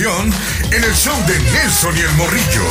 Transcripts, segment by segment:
en el show de Nelson y el Morrillo.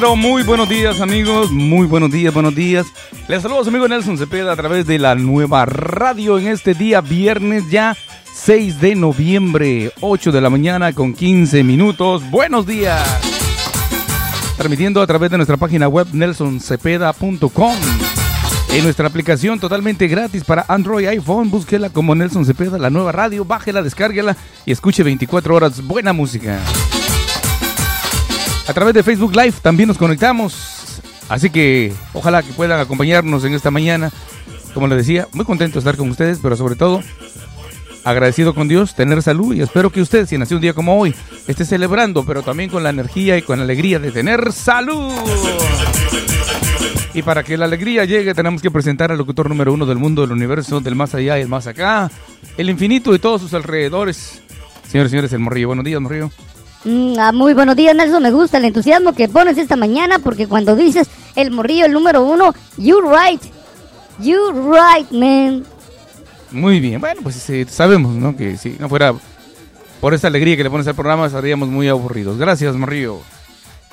Muy buenos días amigos, muy buenos días, buenos días. Les saludo a amigo Nelson Cepeda a través de la nueva radio en este día viernes ya 6 de noviembre, 8 de la mañana con 15 minutos. Buenos días. Transmitiendo a través de nuestra página web nelsoncepeda.com. En nuestra aplicación totalmente gratis para Android iPhone, búsquela como Nelson Cepeda, la nueva radio, bájela, descárguela y escuche 24 horas buena música. A través de Facebook Live también nos conectamos. Así que ojalá que puedan acompañarnos en esta mañana. Como les decía, muy contento de estar con ustedes, pero sobre todo agradecido con Dios, tener salud y espero que usted, si nació un día como hoy, esté celebrando, pero también con la energía y con la alegría de tener salud. Y para que la alegría llegue, tenemos que presentar al locutor número uno del mundo, del universo, del más allá y el más acá, el infinito y todos sus alrededores. Señores señores, el Morrillo. Buenos días, Morrillo. Mm, ah, muy buenos días, Nelson. Me gusta el entusiasmo que pones esta mañana porque cuando dices el morrillo, el número uno, you're right. You're right, man. Muy bien. Bueno, pues sí, sabemos, ¿no? Que si no fuera por esa alegría que le pones al programa, estaríamos muy aburridos. Gracias, Morrillo.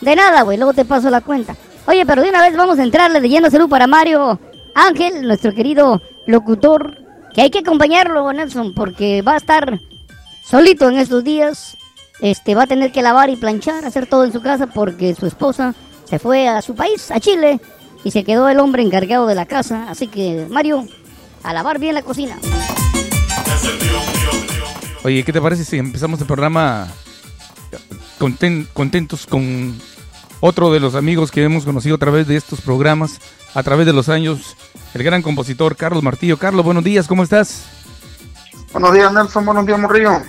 De nada, güey. Luego te paso la cuenta. Oye, pero de una vez vamos a entrarle de lleno salud para Mario Ángel, nuestro querido locutor. Que hay que acompañarlo, Nelson, porque va a estar solito en estos días este va a tener que lavar y planchar, hacer todo en su casa porque su esposa se fue a su país, a Chile, y se quedó el hombre encargado de la casa. Así que, Mario, a lavar bien la cocina. Oye, ¿qué te parece si empezamos el programa conten- contentos con otro de los amigos que hemos conocido a través de estos programas, a través de los años, el gran compositor Carlos Martillo. Carlos, buenos días, ¿cómo estás? Buenos días, Nelson. Buenos días, Morrillo.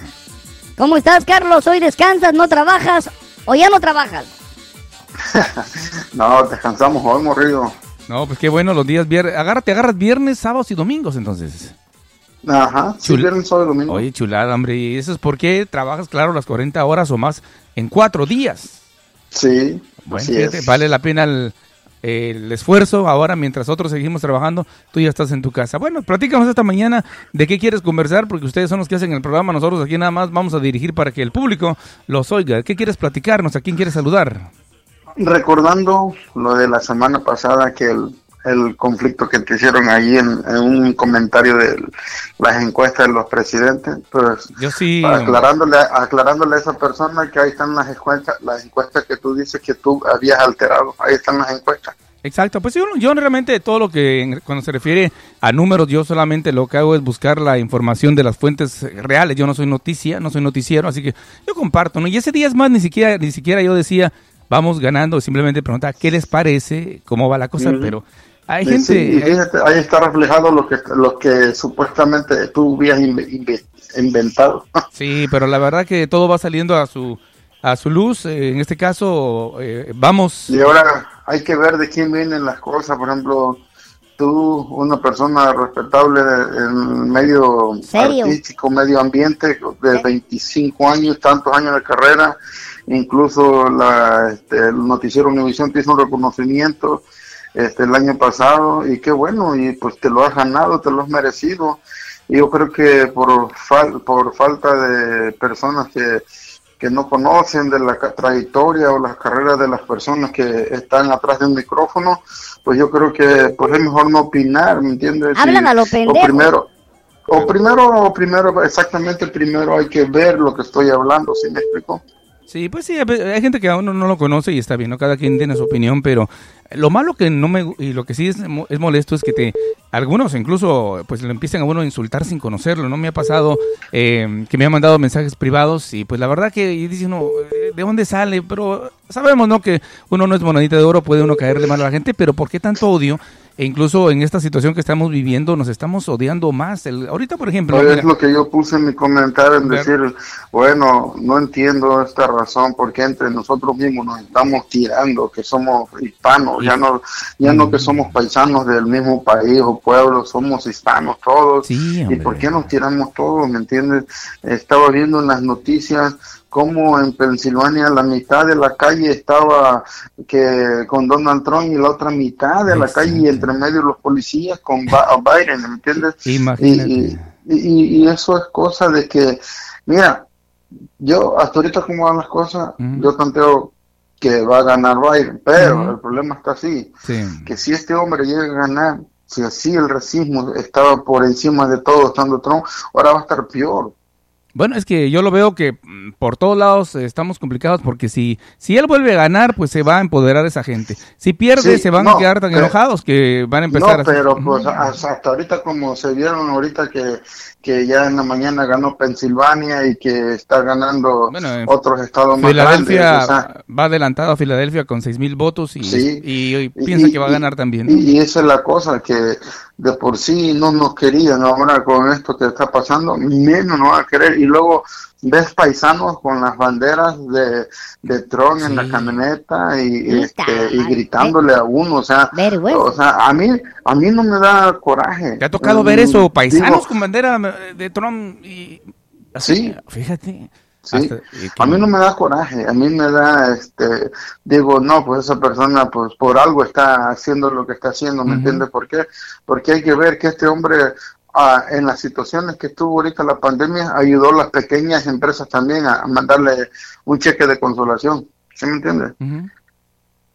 ¿Cómo estás, Carlos? ¿Hoy descansas, no trabajas o ya no trabajas? No, descansamos hoy, Morrillo. No, pues qué bueno, los días viernes. Agárrate, agarras viernes, sábados y domingos entonces. Ajá, sí, Chul- viernes, sábado y domingo. Oye, chulada, hombre, y eso es porque trabajas, claro, las 40 horas o más en cuatro días. Sí, Bueno, así fíjate, es. vale la pena el, el esfuerzo. Ahora, mientras otros seguimos trabajando, tú ya estás en tu casa. Bueno, platícanos esta mañana de qué quieres conversar, porque ustedes son los que hacen el programa. Nosotros aquí nada más vamos a dirigir para que el público los oiga. ¿Qué quieres platicarnos? ¿A quién quieres saludar? Recordando lo de la semana pasada, que el, el conflicto que te hicieron ahí en, en un comentario de las encuestas de los presidentes, pues Yo sí. aclarándole, aclarándole a esa persona que ahí están las encuestas, las encuestas que tú dices que tú habías alterado, ahí están las encuestas. Exacto, pues yo, yo realmente todo lo que cuando se refiere a números, yo solamente lo que hago es buscar la información de las fuentes reales. Yo no soy noticia, no soy noticiero, así que yo comparto, ¿no? Y ese día es más, ni siquiera, ni siquiera yo decía, vamos ganando, simplemente preguntaba qué les parece, cómo va la cosa, pero hay Sí, gente... sí, y fíjate, ahí está reflejado lo que, lo que supuestamente tú inve- inventado. Sí, pero la verdad que todo va saliendo a su a su luz. eh, en este caso, eh, vamos. Y ahora hay que ver de quién vienen las cosas. Por ejemplo, tú, una persona respetable en medio Serio. artístico, medio ambiente, de 25 años, tantos años de carrera, incluso la, este, el noticiero Univisión te hizo un reconocimiento este, el año pasado y qué bueno, y pues te lo has ganado, te lo has merecido. Y yo creo que por, fal- por falta de personas que, que no conocen de la trayectoria o las carreras de las personas que están atrás de un micrófono, pues yo creo que pues es mejor no opinar, ¿me entiendes? Hablan a lo o primero, o primero, o primero, exactamente primero hay que ver lo que estoy hablando, ¿sí me explico? Sí, pues sí, hay gente que aún no, no lo conoce y está bien, ¿no? Cada quien tiene su opinión, pero lo malo que no me... Y lo que sí es, es molesto es que te... Algunos incluso pues le empiezan a uno a insultar sin conocerlo, ¿no? Me ha pasado eh, que me han mandado mensajes privados y pues la verdad que y dice uno, eh, ¿de dónde sale? Pero sabemos, ¿no? Que uno no es monedita de oro, puede uno caerle mal a la gente, pero ¿por qué tanto odio? E incluso en esta situación que estamos viviendo nos estamos odiando más. El, ahorita, por ejemplo... Mira, es lo que yo puse en mi comentario en decir, bueno, no entiendo esta razón porque entre nosotros mismos nos estamos tirando, que somos hispanos, ya no, ya no que somos paisanos del mismo país o pueblo, somos hispanos todos. Sí, ¿Y por qué nos tiramos todos? ¿Me entiendes? Estaba viendo en las noticias cómo en Pensilvania la mitad de la calle estaba que con Donald Trump y la otra mitad de la calle y entre medio los policías con Biden, ¿me entiendes? Imagínate. Y, y, y- eso es cosa de que, mira, yo hasta ahorita como van las cosas, yo planteo que va a ganar Biden, pero el problema está así, Sí. que si este hombre llega a ganar, si así el racismo estaba por encima de todo estando Trump, ahora va a estar peor. Bueno, es que yo lo veo que mm, por todos lados eh, estamos complicados porque si, si él vuelve a ganar, pues se va a empoderar esa gente. Si pierde, Sí, se van no, a quedar tan pero- enojados que van a empezar No, pero pues hasta, hasta ahorita como se vieron ahorita que, que ya en la mañana ganó Pensilvania y que está ganando Bueno, en otros estados más Filadelfia grandes, o sea, va adelantado a Filadelfia con seis mil votos y, Sí. y, y piensa que va a ganar también. Y esa es la cosa, que de por sí no nos querían, ahora con esto que está pasando, menos nos van a querer. Y luego ves paisanos con las banderas de, de Trump en la camioneta y, este, y gritándole a uno, o sea, Vergüenza. o sea, a mí, a mí no me da coraje. ¿Te ha tocado Mm, ver eso? Paisanos digo, con bandera eh, de Trump y... así, Sí. Fíjate. Sí, a mí no me da coraje, a mí me da, este, digo, no, pues esa persona, pues por algo está haciendo lo que está haciendo, ¿me entiendes por qué? Porque hay que ver que este hombre, ah, en las situaciones que estuvo ahorita la pandemia, ayudó a las pequeñas empresas también a, a mandarle un cheque de consolación, ¿sí me entiendes?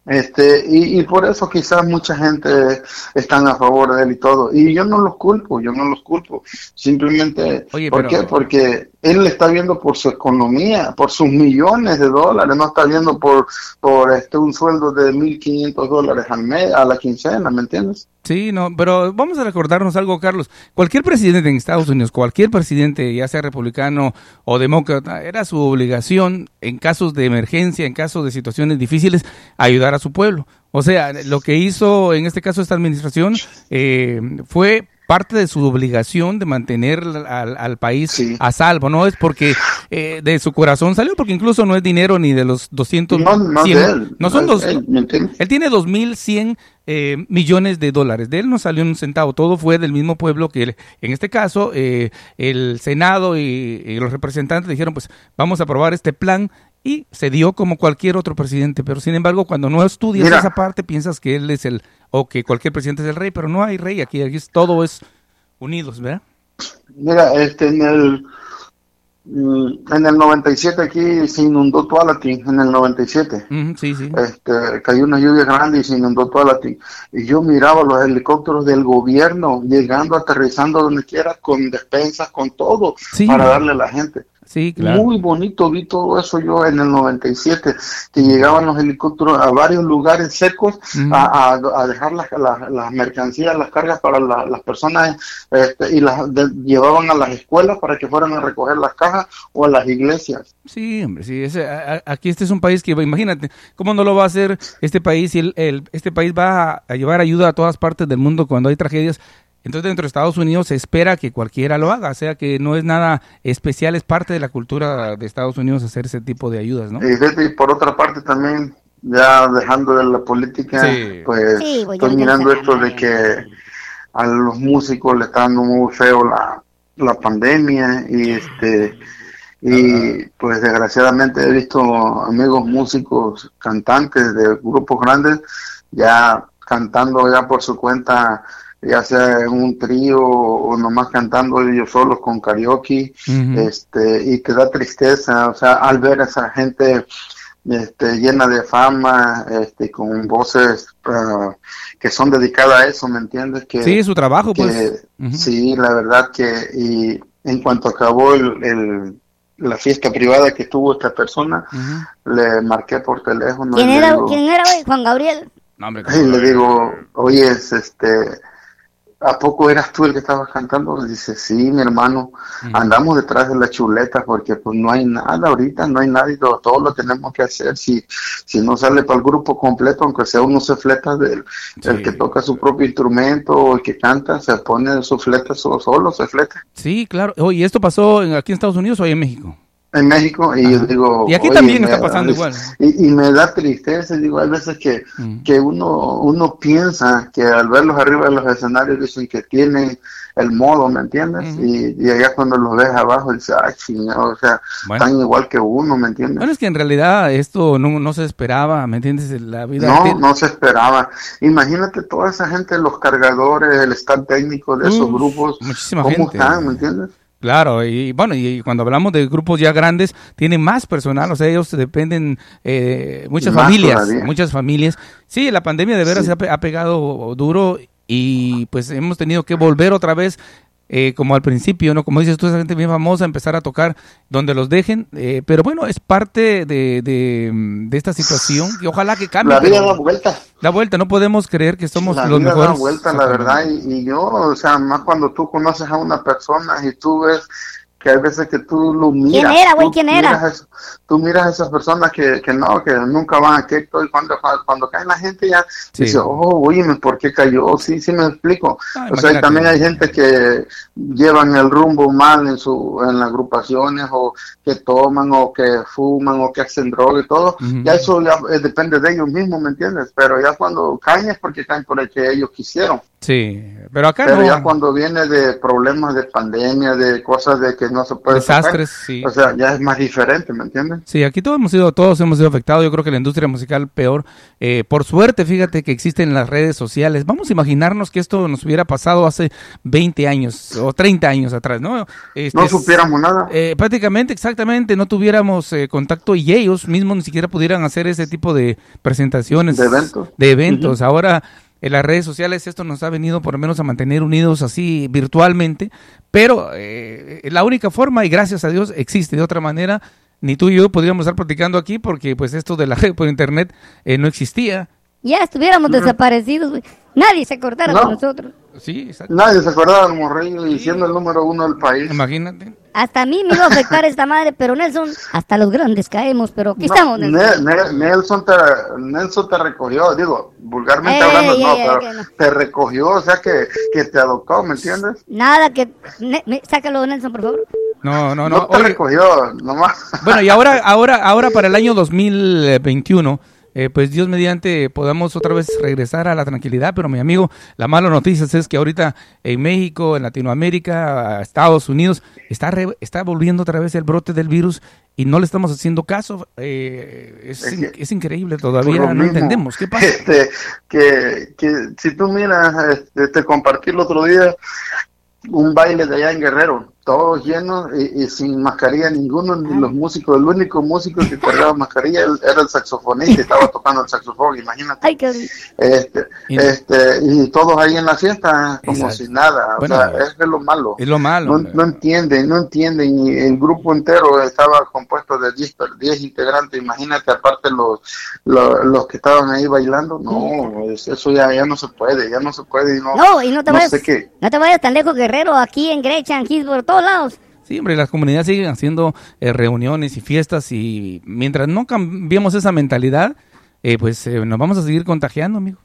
Este, y, y por eso quizás mucha gente están a favor de él y todo. Y yo no los culpo, yo no los culpo. Simplemente, Oye, ¿por pero- qué? Porque él está viendo por su economía, por sus millones de dólares, no está viendo por, por este un sueldo de 1.500 dólares al mes, a la quincena, ¿me entiendes? Sí, no, pero vamos a recordarnos algo, Carlos. Cualquier presidente en Estados Unidos, cualquier presidente, ya sea republicano o demócrata, era su obligación en casos de emergencia, en casos de situaciones difíciles, ayudar a su pueblo. O sea, lo que hizo en este caso esta administración eh, fue parte de su obligación de mantener al, al país Sí. a salvo, no es porque eh, de su corazón salió, porque incluso no es dinero ni de los 200, No, no 100, de él. no son dos, él, él tiene 2.100 eh, millones de dólares. De él no salió un centavo. Todo fue del mismo pueblo que él. En este caso, eh, el Senado y, y los representantes dijeron, pues vamos a aprobar este plan. Y se dio como cualquier otro presidente. Pero sin embargo, cuando no estudias Mira. esa parte, piensas que él es el, o que cualquier presidente es el rey. Pero no hay rey aquí. Aquí es- todo es unidos, ¿verdad? Mira, este, en el, mm, en el 97 aquí se inundó Tualatin, en el 97. Ujú, sí, sí. este, cayó una lluvia grande y se inundó toda y yo miraba los helicópteros del gobierno llegando aterrizando donde quiera con despensas con todo Sí. para darle a la gente Sí, claro. muy bonito vi todo eso yo en el 97 que llegaban los helicópteros a varios lugares secos Ujú. a, a- a dejar las, las, las mercancías las cargas para la- las personas este, y las de- llevaban a las escuelas para que fueran a recoger las cajas o a las iglesias Sí, hombre, sí. ese- a- a- aquí este es un país que, imagínate, ¿cómo no lo va a hacer este país si el, el- este país va a llevar ayuda a todas partes del mundo cuando hay tragedias? Entonces dentro de Estados Unidos se espera que cualquiera lo haga, o sea que no es nada especial, es parte de la cultura de Estados Unidos hacer ese tipo de ayudas, ¿no? Y, por otra parte también, ya dejando de la política, Sí. pues Sí, estoy mirando esto de que a los músicos le está dando muy feo la, la pandemia y este y pues desgraciadamente he visto amigos músicos cantantes de grupos grandes ya cantando ya por su cuenta ya sea en un trío o nomás cantando ellos solos con karaoke este y te da tristeza o sea al ver a esa gente este, llena de fama este con voces ah, que son dedicadas a eso me entiendes que, Sí, su trabajo, que pues. Sí la verdad que y en cuanto acabó el, el- la fiesta privada que tuvo esta persona le marqué por teléfono ¿Quién y era, digo- ¿Quién era, güey? Juan Gabriel. No, hombre, y le digo oye este ¿a poco eras tú el que estabas cantando? Dice, sí, mi hermano, andamos detrás de la chuleta porque pues no hay nada ahorita, no hay nadie, todo, todo lo tenemos que hacer. Si, si no sale para el grupo completo, aunque sea uno se fleta del el que toca su propio instrumento o el que canta, se pone su fleta solo, solo se fleta. Sí, claro. Oye, ¿esto pasó aquí en Estados Unidos o ahí en México? En México y yo digo y aquí también me- está pasando igual y, y me da tristeza digo hay veces que, Mm. que uno uno piensa que al verlos arriba de los escenarios dicen que tienen el modo ¿me entiendes? Y, y allá cuando los ves abajo dices ah chingado o sea Bueno. están igual que uno ¿me entiendes? bueno es que en realidad esto no, no se esperaba me entiendes la vida No, no se esperaba. Imagínate toda esa gente, los cargadores, el staff técnico de esos grupos, muchísima ¿cómo gente. están? ¿Me entiendes? Claro, y bueno, y cuando hablamos de grupos ya grandes, tienen más personal, o sea, ellos dependen, eh, muchas Más familias, todavía. muchas familias. Sí, la pandemia de veras Sí. se ha, pe- ha pegado duro y pues hemos tenido que volver otra vez, eh, como al principio, ¿no? Como dices tú, esa gente bien famosa, empezar a tocar donde los dejen, eh, pero bueno, es parte de, de, de esta situación y ojalá que cambie. La vida da vuelta. da vuelta, no podemos creer que somos la los vida mejores. da vuelta, la verdad, y, y yo, o sea, más cuando tú conoces a una persona y tú ves que hay veces que tú lo miras. era, güey? tú ¿Quién era? miras tú miras a esas personas que, que no, que nunca van a que y cuando, cuando cae la gente ya Sí. dice, oh, oye, ¿por qué cayó? Sí, sí me explico. Ah, o sea, también hay gente que llevan el rumbo mal en su en las agrupaciones o que toman o que fuman o que hacen droga y todo. Ya eso ya eh, depende de ellos mismos, ¿me entiendes? Pero ya cuando caen es porque caen por el que ellos quisieron. Sí, pero acá Pero no. ya cuando viene de problemas de pandemia, de cosas de que no se puede tocar, Desastres, sí. o sea, ya es más diferente, ¿me entiendes? Sí, aquí todos hemos sido, todos hemos sido afectados. Yo creo que la industria musical peor. Eh, por suerte, fíjate que existen las redes sociales. Vamos a imaginarnos que esto nos hubiera pasado hace 20 años o 30 años atrás, ¿no? Este, No supiéramos nada. eh, prácticamente, exactamente, no tuviéramos eh, contacto y ellos mismos ni siquiera pudieran hacer ese tipo de presentaciones. De eventos. De eventos. Ahora, en las redes sociales esto nos ha venido por lo menos a mantener unidos así virtualmente, pero eh, la única forma, y gracias a Dios, existe. De otra manera, ni tú y yo podríamos estar platicando aquí porque pues esto de la red por internet eh, no existía. Ya estuviéramos desaparecidos, güey. Nadie se acordara No. de nosotros. Sí, exacto. Nadie se acordaba del Morrillo y siendo el número uno del país. Imagínate. Hasta a mí me iba a afectar esta madre, pero Nelson, hasta los grandes caemos, pero aquí No, estamos, Nelson. Ne- Ne- Nelson, te, Nelson te recogió, digo, vulgarmente Ey, hablando, ey, no, ey, pero no. te recogió, o sea, que, que te adoptó, ¿me entiendes? Nada que... Ne- me- sácalo, Nelson, por favor. No, no, No, no. te Oye, recogió, nomás. Bueno, y ahora, ahora, ahora para el año 2021, eh, pues Dios mediante podamos otra vez regresar a la tranquilidad, pero mi amigo, la mala noticia es que ahorita en México, en Latinoamérica, Estados Unidos, está, re- está volviendo otra vez el brote del virus y no le estamos haciendo caso. Eh, es, Es in- que- es increíble, todavía no mismo, entendemos. ¿Qué pasa? Este, que, que si tú miras, este, te compartí el otro día un baile de allá en Guerrero, todos llenos y, y sin mascarilla ninguno, ni los músicos, el único músico que cargaba mascarilla era el saxofonista, y estaba tocando el saxofón, imagínate. Ay, qué... Este, Y- este, y todos ahí en la fiesta como Exacto. si nada, Bueno, o sea, es de lo malo. Es lo malo. No, no entienden, no entienden. Y el grupo entero estaba compuesto de 10, per- 10 integrantes. Imagínate, aparte los, los, los que estaban ahí bailando. No, es- eso ya, ya no se puede, ya no se puede. y No, No, y no te no vayas... sé qué. No te vayas tan lejos, Guerrero, aquí en Grecha, en Hillsborough, por todos lados. Sí, hombre, las comunidades siguen haciendo eh, reuniones y fiestas y mientras no cambiemos esa mentalidad, eh, pues eh, nos vamos a seguir contagiando, amigo.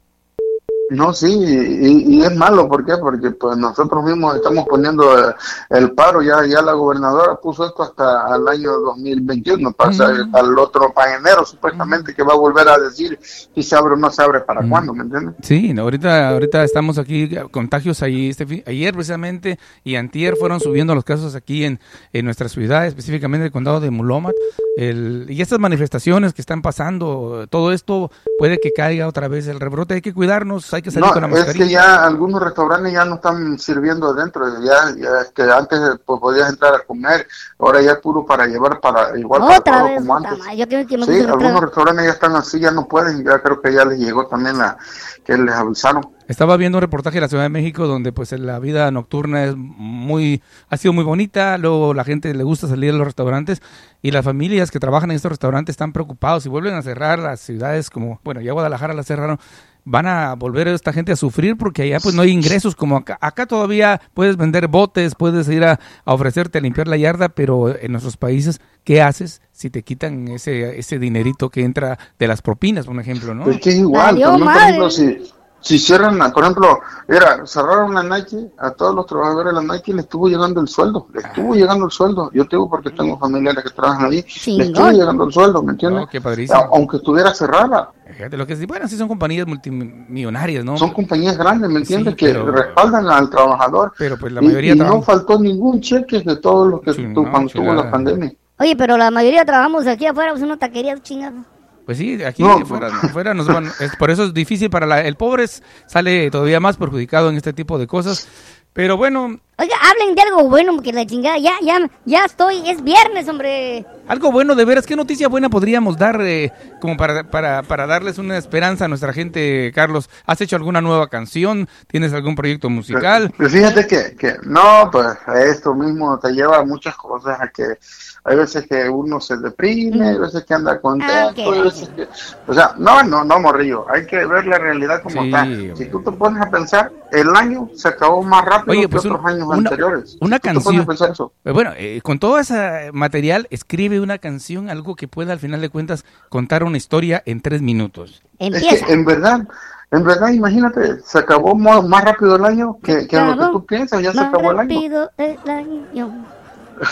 No, sí, y, y es malo, ¿por qué? Porque pues nosotros mismos estamos poniendo eh, el paro, ya ya la gobernadora puso esto hasta el año 2021, pasa al otro, para enero supuestamente, que va a volver a decir si se abre o no se abre, para cuándo, ¿me entiendes? Sí, no, ahorita, ahorita estamos aquí, contagios ahí, este ayer precisamente y antier fueron subiendo los casos aquí en, en nuestra ciudad, específicamente el condado de Mulomat, el, y estas manifestaciones que están pasando, todo esto puede que caiga otra vez el rebrote, hay que cuidarnos, hay que salir No, con la es mascarilla. que ya algunos restaurantes ya no están sirviendo adentro, ya, ya es que antes pues podías entrar a comer, ahora ya es puro para llevar para igual para Otra todo vez, como antes. yo creo que Sí, otra algunos vez. restaurantes ya están así, ya no pueden, ya creo que ya les llegó también la que les avisaron. Estaba viendo un reportaje de la Ciudad de México donde pues la vida nocturna es muy ha sido muy bonita, luego la gente le gusta salir a los restaurantes y las familias que trabajan en estos restaurantes están preocupados y vuelven a cerrar las ciudades como, bueno, ya Guadalajara la cerraron, van a volver esta gente a sufrir porque allá pues no hay ingresos como acá. Acá todavía puedes vender botes, puedes ir a, a ofrecerte a limpiar la yarda, pero en nuestros países, ¿qué haces si te quitan ese, ese dinerito que entra de las propinas, por ejemplo, no? Es que es igual, por ejemplo, si, si cierran, por ejemplo, era, cerraron la Nike, a todos los trabajadores de la Nike le estuvo llegando el sueldo, le estuvo llegando el sueldo. Yo tengo porque tengo familiares que trabajan ahí, Chingón. le estuvo llegando el sueldo, ¿me entiendes? Oh, Aunque estuviera cerrada, Fíjate, lo que sí, bueno, sí son compañías multimillonarias, ¿no? son compañías grandes, ¿me entiendes? Sí, que respaldan al trabajador. Pero pues la Y- mayoría y, no trabaja- faltó ningún cheque de todos los que Sí, tu- no, cuando tuvo chulada. la pandemia. Oye, pero la mayoría trabajamos aquí afuera, pues una taquería chingada. Pues sí, aquí No, fuera, fuera nos van, es, por eso es difícil para la- el pobre, es- sale todavía más perjudicado en este tipo de cosas. Pero bueno, Oiga, hablen de algo bueno, porque la chingada, ya, ya, ya estoy, es viernes, hombre. algo bueno de veras, ¿qué noticia buena podríamos dar eh, como para, para, para darles una esperanza a nuestra gente, Carlos? ¿Has hecho alguna nueva canción? ¿Tienes algún proyecto musical? Pero fíjate que, que no, pues esto mismo te lleva a muchas cosas, a que hay veces que uno se deprime, hay veces que anda contento, Ah, ok. hay veces que... O sea, no, no, no, morrillo, hay que ver la realidad como Sí, está. hombre. Si tú te pones a pensar, el año se acabó más rápido Oye, que pues, otros un- años una- anteriores. una Si canción- a pensar eso. Eh, Bueno, eh, con todo ese material, escribe una canción, algo que pueda al final de cuentas contar una historia en tres minutos. Es que en verdad, en verdad, imagínate, se acabó más rápido el año que, que lo que tú piensas, ya se acabó el año. rápido el año.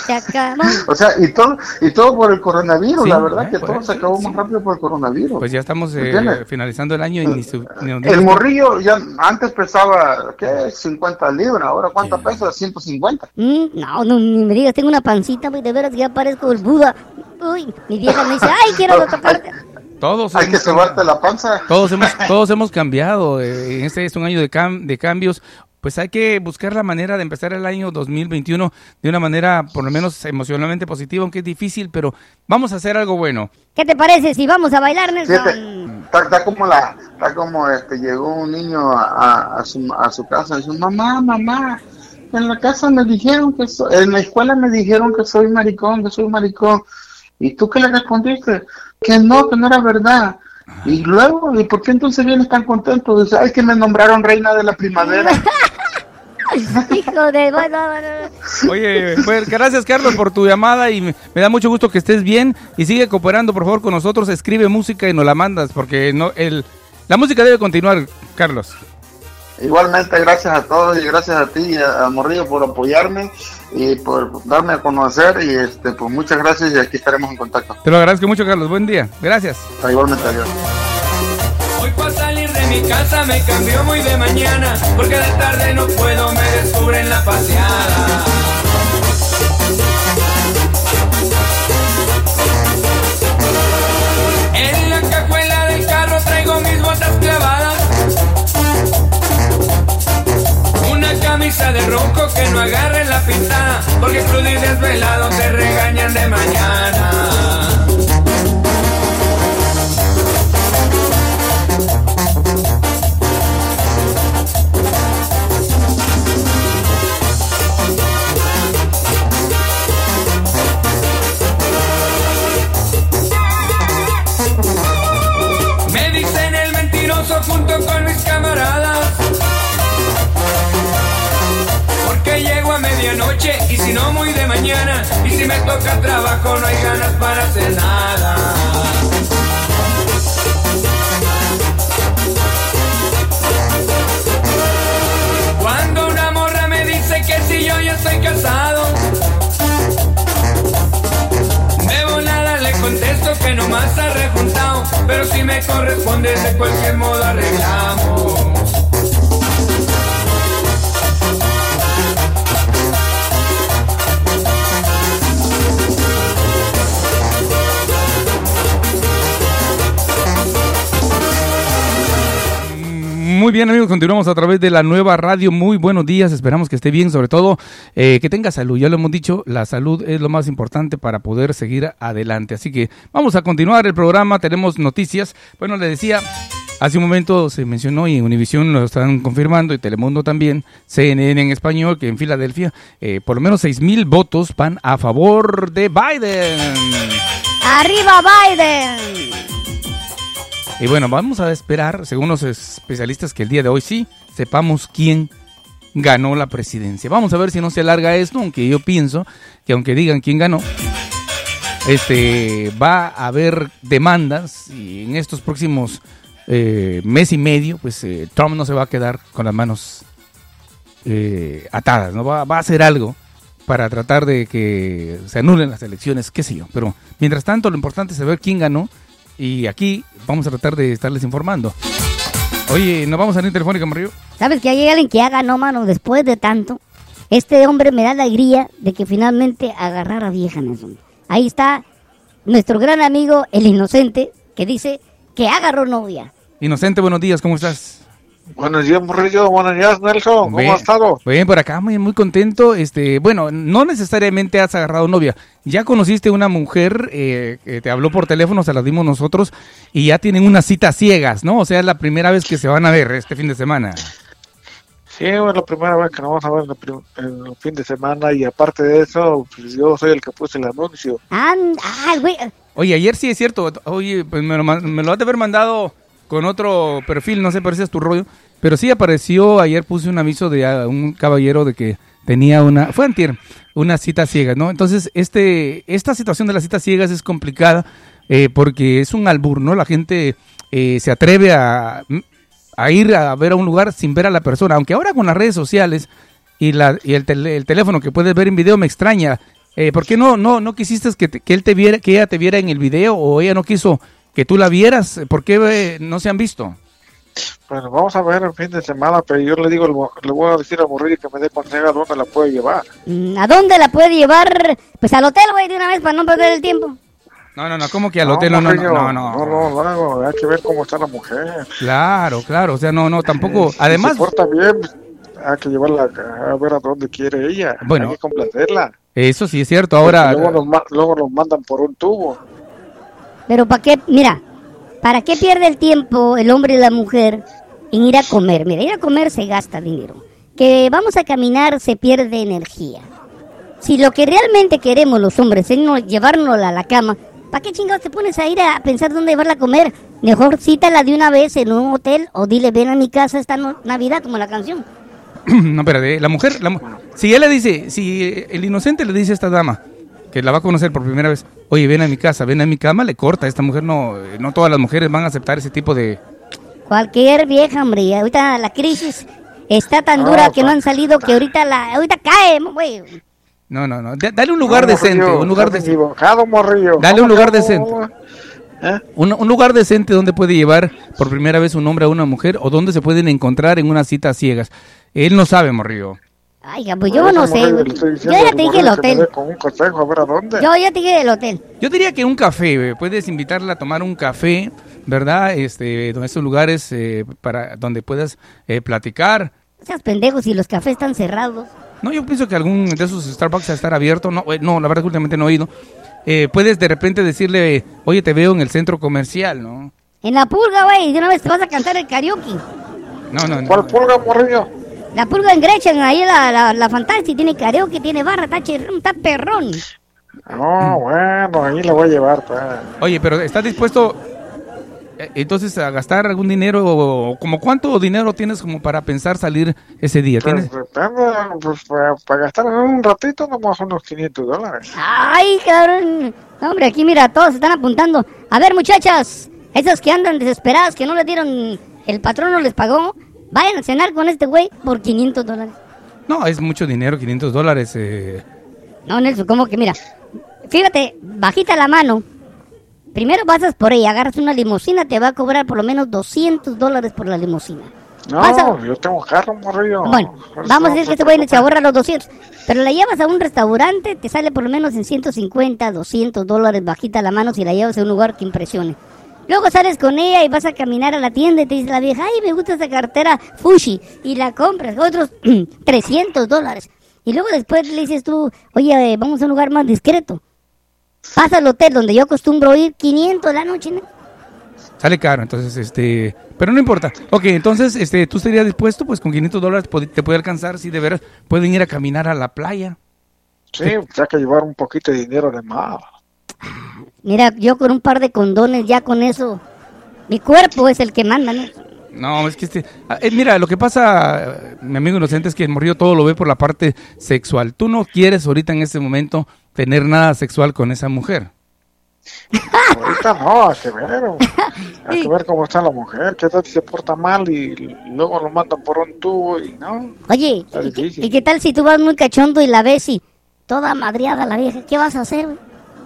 Se acabó. O sea, y todo, y todo por el coronavirus, Sí, la verdad eh, que pues, todo se acabó sí. más rápido por el coronavirus. Pues ya estamos eh, finalizando el año y ni su- ni El morrillo ya antes pesaba, ¿qué? 50 libras, ahora ¿cuánto pesa? 150. Mm, no, no, ni me digas, tengo una pancita, güey, de veras que ya parezco el Buda. Uy, mi vieja me dice, ay, quiero tocarte. Todos Hay que hemos sobarte la panza. Todos hemos, todos hemos cambiado. eh, Este es un año de, cam- de cambios. Pues hay que buscar la manera de empezar el año 2021 de una manera por lo menos emocionalmente positiva, aunque es difícil, pero vamos a hacer algo bueno. ¿Qué te parece si vamos a bailar, Nelson? está, está como la, está como este, llegó un niño a, a- a su, a su casa y dice, mamá, mamá, en la casa me dijeron que soy, en la escuela me dijeron que soy maricón, que soy maricón. ¿Y tú qué le respondiste? Que no, que no era verdad. Y luego, ¿y por qué entonces vienes tan contento? Dice, ay, que me nombraron reina de la primavera. Hijo de... Bueno, bueno. Oye, pues gracias Carlos por tu llamada y me, me da mucho gusto que estés bien y sigue cooperando por favor con nosotros, escribe música y nos la mandas porque no el la música debe continuar, Carlos. Igualmente, gracias a todos y gracias a ti y a, a Morrillo por apoyarme y por darme a conocer y este pues muchas gracias y aquí estaremos en contacto. Te lo agradezco mucho, Carlos. Buen día. Gracias. Igualmente, adiós. Mi casa me cambió muy de mañana, porque de tarde no puedo, me descubren la paseada. En la cajuela del carro traigo mis botas clavadas. Una camisa de ronco que no agarre la pintada, porque crudo y desvelado te regañan de mañana. Si no muy de mañana. Y si me toca trabajo no hay ganas para hacer nada. Cuando una morra me dice que si yo ya estoy casado. De volada le contesto que nomás ha rejuntado, pero si me corresponde de cualquier modo arreglamos. Muy bien, amigos, continuamos a través de la nueva radio. Muy buenos días, esperamos que esté bien, sobre todo eh, que tenga salud. Ya lo hemos dicho, la salud es lo más importante para poder seguir adelante. Así que vamos a continuar el programa, tenemos noticias. Bueno, le decía, hace un momento se mencionó y en Univisión lo están confirmando y Telemundo también, CNN en español, que en Filadelfia eh, por lo menos 6 mil votos van a favor de Biden. ¡Arriba Biden! Y bueno, vamos a esperar, según los especialistas, que el día de hoy sí sepamos quién ganó la presidencia. Vamos a ver si no se alarga esto, aunque yo pienso que aunque digan quién ganó, este va a haber demandas y en estos próximos eh, mes y medio, pues eh, Trump no se va a quedar con las manos eh, atadas, no va, va a hacer algo para tratar de que se anulen las elecciones, qué sé yo. Pero mientras tanto, lo importante es saber quién ganó y aquí vamos a tratar de estarles informando. Oye, ¿nos vamos a ir telefónica, Mario? ¿Sabes que hay alguien que haga, no, mano, después de tanto? Este hombre me da la alegría de que finalmente agarrara vieja Nelson. Ahí está nuestro gran amigo, el inocente, que dice que agarró novia. Inocente, buenos días, ¿cómo estás? Buenos días, Morrillo. Buenos días, Nelson. ¿Cómo Bien. has estado? Bien, por acá, muy, muy contento. Este, bueno, no necesariamente has agarrado novia. Ya conociste una mujer eh, que te habló por teléfono, se la dimos nosotros, y ya tienen unas citas ciegas, ¿no? O sea, es la primera vez que se van a ver este fin de semana. Sí, es la primera vez que nos vamos a ver en el, el fin de semana y aparte de eso, pues yo soy el que puse el anuncio. Ah, ah, güey. Oye, ayer sí es cierto. Oye, pues me lo, me lo has de haber mandado con otro perfil, no sé, pareces tu rollo. Pero sí apareció, ayer puse un aviso de un caballero de que tenía una, fue antier, una cita ciega, ¿no? Entonces, este, esta situación de las citas ciegas es complicada eh, porque es un albur, ¿no? La gente eh, se atreve a, ir a ver a un lugar sin ver a la persona, aunque ahora con las redes sociales y, la, y el, el teléfono que puedes ver en video me extraña. Eh, ¿Por qué no, no, no quisiste que, que él te viera, que ella te viera en el video o ella no quiso que tú la vieras? ¿Por qué eh, no se han visto? Bueno, vamos a ver el fin de semana, pero yo le digo, le voy a decir a Morrillo que me dé consejo a dónde la puede llevar. ¿A dónde la puede llevar? Pues al hotel, güey, de una vez para no perder el tiempo. No, no, no, ¿cómo que al hotel? No, no, no, no, no, no. no, hay que ver cómo está la mujer. Claro, claro, o sea, no, no, tampoco. Si Además, se porta bien, pues, hay que llevarla a, ver a dónde quiere ella. Bueno. Hay que complacerla. eso sí es cierto. Ahora, Luego nos, luego nos mandan por un tubo. Pero ¿para qué? Mira, ¿para qué pierde el tiempo el hombre y la mujer en ir a comer? Mira, ir a comer se gasta dinero. Que vamos a caminar se pierde energía. Si lo que realmente queremos los hombres es no llevárnosla a la cama, ¿para qué chingados te pones a ir a pensar dónde llevarla a comer? Mejor cítala de una vez en un hotel o dile ven a mi casa esta Navidad como la canción. no, espérate, la mujer, la si él le dice, si el inocente le dice a esta dama que la va a conocer por primera vez, oye, ven a mi casa, ven a mi cama, le corta. Esta mujer no, no todas las mujeres van a aceptar ese tipo de. Cualquier vieja, hombre, ahorita la crisis está tan dura que no han salido que ahorita la ahorita cae, güey. No, no, no. Da- Dale un lugar No, decente, Morrillo, un lugar decente. equivocado, Morrillo. Dale un ¿Cómo lugar decente. ¿Eh? Un, un lugar decente donde puede llevar por primera vez un hombre a una mujer o donde se pueden encontrar en unas citas ciegas. Él no sabe, Morrillo. Ay, pues yo no sé, güey. Yo ya te dije el hotel. Con un consejo, a ver a dónde. Yo ya te dije el hotel. Yo diría que un café, puedes invitarla a tomar un café, ¿verdad? Este, donde estos lugares eh, para donde puedas eh, platicar. No seas pendejos si los cafés están cerrados. No, yo pienso que algún de esos Starbucks va a estar abierto. No, no, la verdad que últimamente no he ido. Eh, puedes de repente decirle, oye, te veo en el centro comercial, ¿no? En la pulga, güey, de una vez te vas a cantar el karaoke. No, no, no. ¿Cuál pulga, Morrillo? La pulga en Gretchen, ahí la, la, la Fantasy tiene karaoke, tiene barra, está, chirrón, está perrón. No, bueno, ahí la voy a llevar, pues. Oye, pero ¿estás dispuesto eh, entonces a gastar algún dinero o como cuánto dinero tienes como para pensar salir ese día? ¿Tienes? Pues depende, pues para, para gastar un ratito nomás unos 500 dólares. Ay, cabrón. Hombre, aquí mira, todos se están apuntando. A ver, muchachas, esas que andan desesperadas, que no le dieron, el patrón no les pagó, vayan a cenar con este güey por 500 dólares. No, es mucho dinero, 500 dólares. eh. No, Nelson, ¿cómo que mira? Fíjate, bajita la mano. Primero pasas por ella, agarras una limusina, te va a cobrar por lo menos 200 dólares por la limusina. No, yo tengo carro, Morrillo. Bueno, vamos a decir que este güey se ahorra los 200. Pero la llevas a un restaurante, te sale por lo menos en 150, 200 dólares bajita la mano si la llevas a un lugar que impresione. Luego sales con ella y vas a caminar a la tienda y te dice la vieja, ay, me gusta esta cartera Fushi. Y la compras, otros 300 dólares. Y luego después le dices tú, oye, eh, vamos a un lugar más discreto. Pasa al hotel donde yo acostumbro ir 500 la noche. ¿no? Sale caro, entonces, este... Pero no importa. Ok, entonces, este, ¿tú estarías dispuesto? Pues con 500 dólares te puede alcanzar, si de veras pueden ir a caminar a la playa. Sí, pues hay que llevar un poquito de dinero de más. Mira, yo con un par de condones ya con eso Mi cuerpo es el que manda, ¿no? No, es que este. ah, eh, mira, lo que pasa, mi amigo inocente, es que el morrillo todo lo ve por la parte sexual. Tú no quieres ahorita en este momento tener nada sexual con esa mujer. Ahorita no, hay que ver. Hay que ver cómo está la mujer, qué tal si se porta mal y luego lo mandan por un tubo y no. Oye, ¿y, qué- y qué tal si tú vas muy cachondo y la ves y toda madreada la vieja? ¿Qué vas a hacer, güey?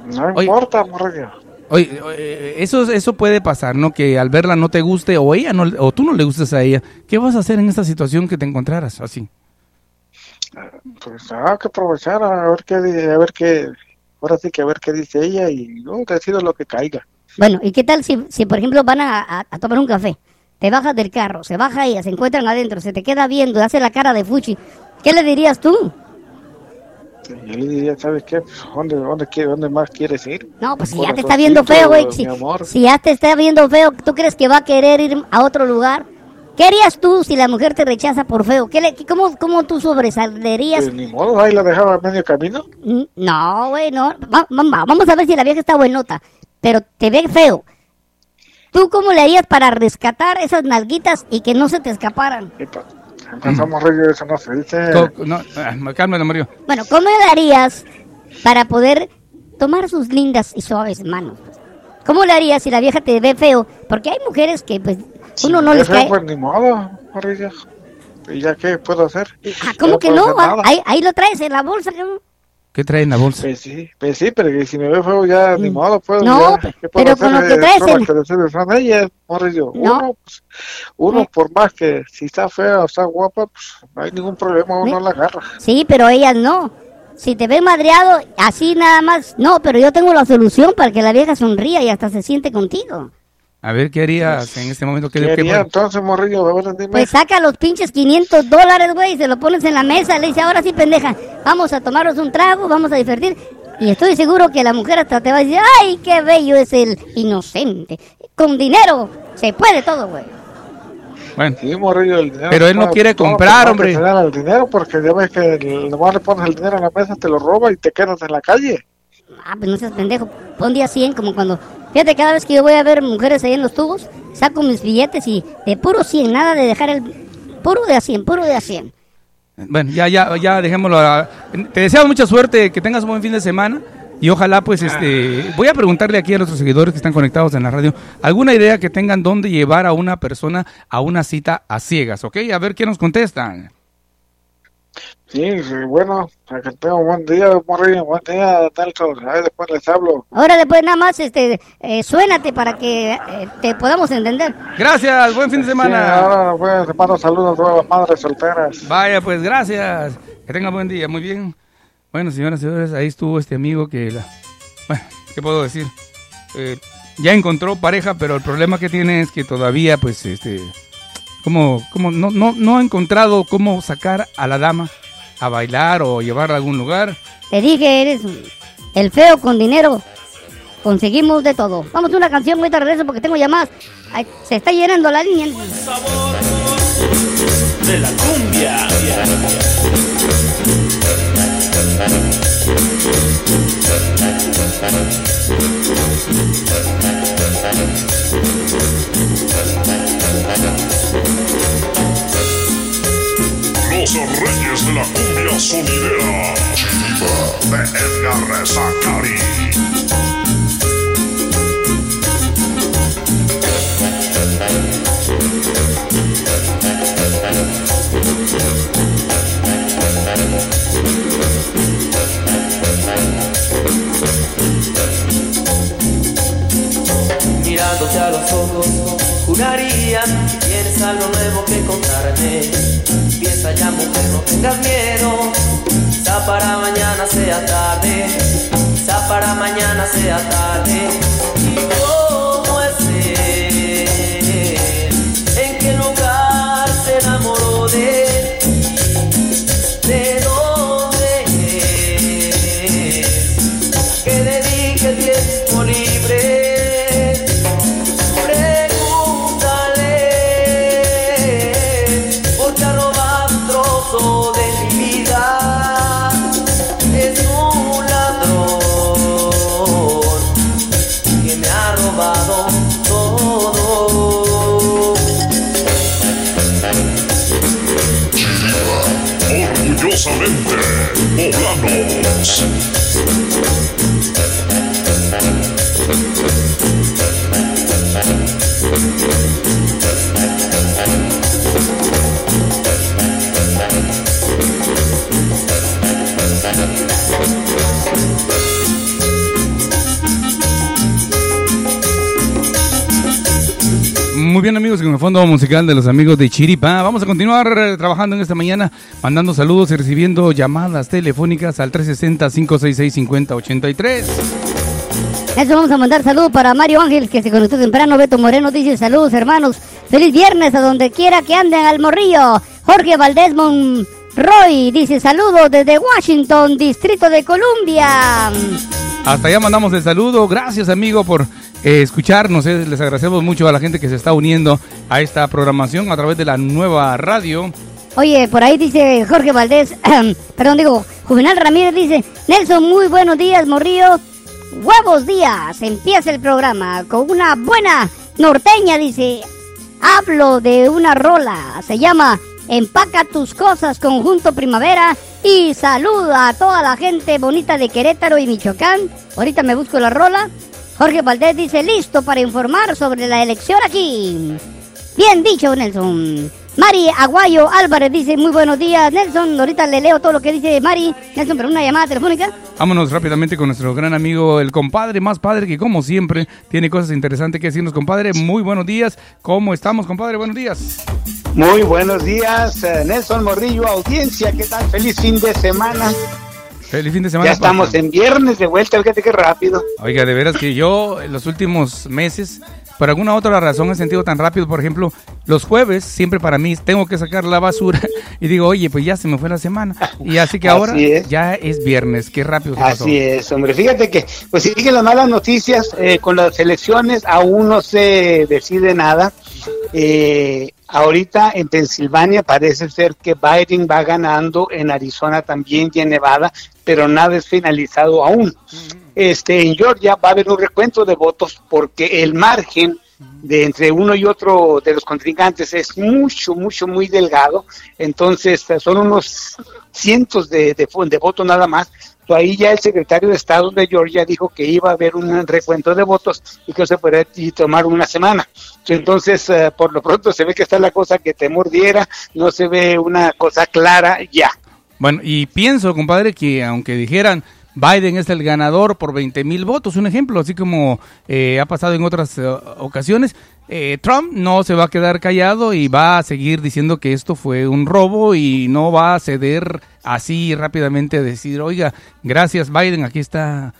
No Oye. importa, morrillo. Oye, eh, eso, eso puede pasar, ¿no? Que al verla no te guste o ella no, o tú no le gustes a ella. ¿Qué vas a hacer en esta situación que te encontraras así? Pues hay que aprovechar a ver qué, a ver qué, ahora sí que a ver qué dice ella y no, decido lo que caiga. Bueno, ¿y qué tal si, si por ejemplo, van a, a- a tomar un café? Te bajas del carro, se baja ella, se encuentran adentro, se te queda viendo, hace la cara de fuchi. ¿Qué le dirías tú? Y yo le diría, ¿sabes qué? ¿Dónde, dónde, dónde más quieres ir? No, pues si ya te está viendo feo, güey. Si, ya te está viendo feo, ¿tú crees que va a querer ir a otro lugar? ¿Qué harías tú si la mujer te rechaza por feo? ¿Qué le, cómo, ¿Cómo tú sobresalerías? Pues ni modo, ahí la dejaba a medio camino. Mm, No, güey, no. Va- va- va- vamos a ver si la vieja está buenota. Pero te ve feo. ¿Tú cómo le harías para rescatar esas nalguitas y que no se te escaparan? Pues, empezamos rollo, eso no se dice. No, ah, Mario. Bueno, ¿cómo le harías para poder tomar sus lindas y suaves manos? ¿Cómo le harías si la vieja te ve feo? Porque hay mujeres que, pues, uno no les Eso, cae. Pues ni modo. ¿Y ya qué puedo hacer? Ah, ¿Cómo Ya que puedo no? Ahí, ahí lo traes en la bolsa. cabrón. ¿Qué trae en la bolsa? Pues sí, pues sí, pero que si me ve feo ya ni modo, pues Mm. No, ya, ¿qué puedo pero con lo que traes son ellas, morrillo. No. Uno, pues, uno Eh. por más que si está fea o está guapa, pues no hay ningún problema, uno Eh. la agarra. Sí, pero ellas no. Si te ven madreado, así nada más. No, pero yo tengo la solución para que la vieja sonría y hasta se siente contigo. A ver, ¿qué harías en este momento? ¿Qué, ¿Qué qué- haría entonces, morrillo? A ver, dime. Pues saca los pinches 500 dólares, güey, y se lo pones en la mesa. Le dice, ahora sí, pendeja, vamos a tomarnos un trago, vamos a divertir. Y estoy seguro que la mujer hasta te va a decir, ay, qué bello es el inocente. Con dinero se puede todo, güey. Bueno, Sí, morrillo, el dinero. Pero él no quiere comprar, hombre. El dinero porque ya ves que el- nomás le pones el dinero en la mesa, te lo roba y te quedas en la calle. Ah, pues no seas pendejo. Pon día 100, como cuando... Fíjate, cada vez que yo voy a ver mujeres ahí en los tubos, saco mis billetes y de puro 100, nada de dejar el... Puro de a 100, puro de a 100. bueno, ya, ya, ya dejémoslo. a- Te deseamos mucha suerte, que tengas un buen fin de semana. Y ojalá, pues, este, voy a preguntarle aquí a nuestros seguidores que están conectados en la radio, alguna idea que tengan dónde llevar a una persona a una cita a ciegas, ¿ok? A ver qué nos contestan. Sí, sí, bueno, para que tenga un buen día, morrillo, buen día, Nelson. Ahí después les hablo. Ahora después nada más, este, eh, suénate para que eh, te podamos entender. Gracias, buen fin de Sí, semana. ahora pues, mando saludos a todas las madres solteras. Vaya, pues gracias. Que tenga buen día, muy bien. Bueno, señoras y señores, ahí estuvo este amigo que, la... bueno, ¿qué puedo decir? Eh, ya encontró pareja, pero el problema que tiene es que todavía, pues, este, como, como no, no, no ha encontrado cómo sacar a la dama a bailar o llevarla a algún lugar. Te dije, eres el feo con dinero. Conseguimos de todo. Vamos a una canción, ahorita regreso porque tengo llamadas. Ay, se está llenando la línea. de la cumbia. Los Reyes de la Cumbia Sonidera. De Edgar Zacari. Mirándote a los ojos, juraría que tienes algo nuevo que contarme. Piensa ya, mujer, no tengas miedo. Quizá para mañana sea tarde, quizá para mañana sea tarde. Sessions. Muy bien amigos, con el fondo musical de los amigos de Chiripa. Vamos a continuar eh, trabajando en esta mañana, mandando saludos y recibiendo llamadas telefónicas al 360-566-5083. Eso vamos a mandar saludos para Mario Ángel, que se conectó temprano. Beto Moreno dice saludos, hermanos. Feliz viernes a donde quiera que anden al morrillo. Jorge Valdés Monroy dice saludos desde Washington, Distrito de Columbia. Hasta allá mandamos el saludo. Gracias amigo por eh, escucharnos. eh. Les agradecemos mucho a la gente que se está uniendo a esta programación a través de la nueva radio. Oye, por ahí dice Jorge Valdés, perdón, digo, Juvenal Ramírez dice, Nelson, muy buenos días, morrillo. Huevos días, empieza el programa con una buena norteña, dice. Hablo de una rola, se llama Empaca tus cosas, conjunto primavera. Y saluda a toda la gente bonita de Querétaro y Michoacán. Ahorita me busco la rola. Jorge Valdés dice, listo para informar sobre la elección aquí. Bien dicho, Nelson. Mari Aguayo Álvarez dice, muy buenos días, Nelson. Ahorita le leo todo lo que dice Mari. Nelson, pero una llamada telefónica. Vámonos rápidamente con nuestro gran amigo, el compadre más padre, que como siempre tiene cosas interesantes que decirnos, compadre. Muy buenos días. ¿Cómo estamos, compadre? Buenos días. Muy buenos días, eh, Nelson Morrillo, audiencia, ¿qué tal? Feliz fin de semana. Feliz fin de semana. Ya estamos papá. en viernes de vuelta, fíjate qué rápido. Oiga, de veras que yo en los últimos meses, por alguna otra razón he sentido tan rápido. Por ejemplo, los jueves siempre para mí tengo que sacar la basura y digo, oye, pues ya se me fue la semana. Y así que Así ahora es. ya es viernes. Qué rápido se pasó. Así es, hombre. Fíjate que, pues siguen las malas noticias eh, con las elecciones, aún no se decide nada. Eh, ahorita en Pensilvania parece ser que Biden va ganando, en Arizona también y en Nevada, pero nada es finalizado aún. Este, en Georgia va a haber un recuento de votos porque el margen de entre uno y otro de los contrincantes es mucho, mucho, muy delgado. Entonces son unos cientos de, de, votos nada más. So, ahí ya el secretario de Estado de Georgia dijo que iba a haber un recuento de votos y que se podría tomar una semana. Entonces, eh, por lo pronto se ve que está la cosa que te mordiera, no se ve una cosa clara ya. Bueno, y pienso, compadre, que aunque dijeran Biden es el ganador por 20 mil votos, un ejemplo, así como eh, ha pasado en otras eh, ocasiones, eh, Trump no se va a quedar callado y va a seguir diciendo que esto fue un robo y no va a ceder así rápidamente a decir, oiga, gracias Biden, aquí está.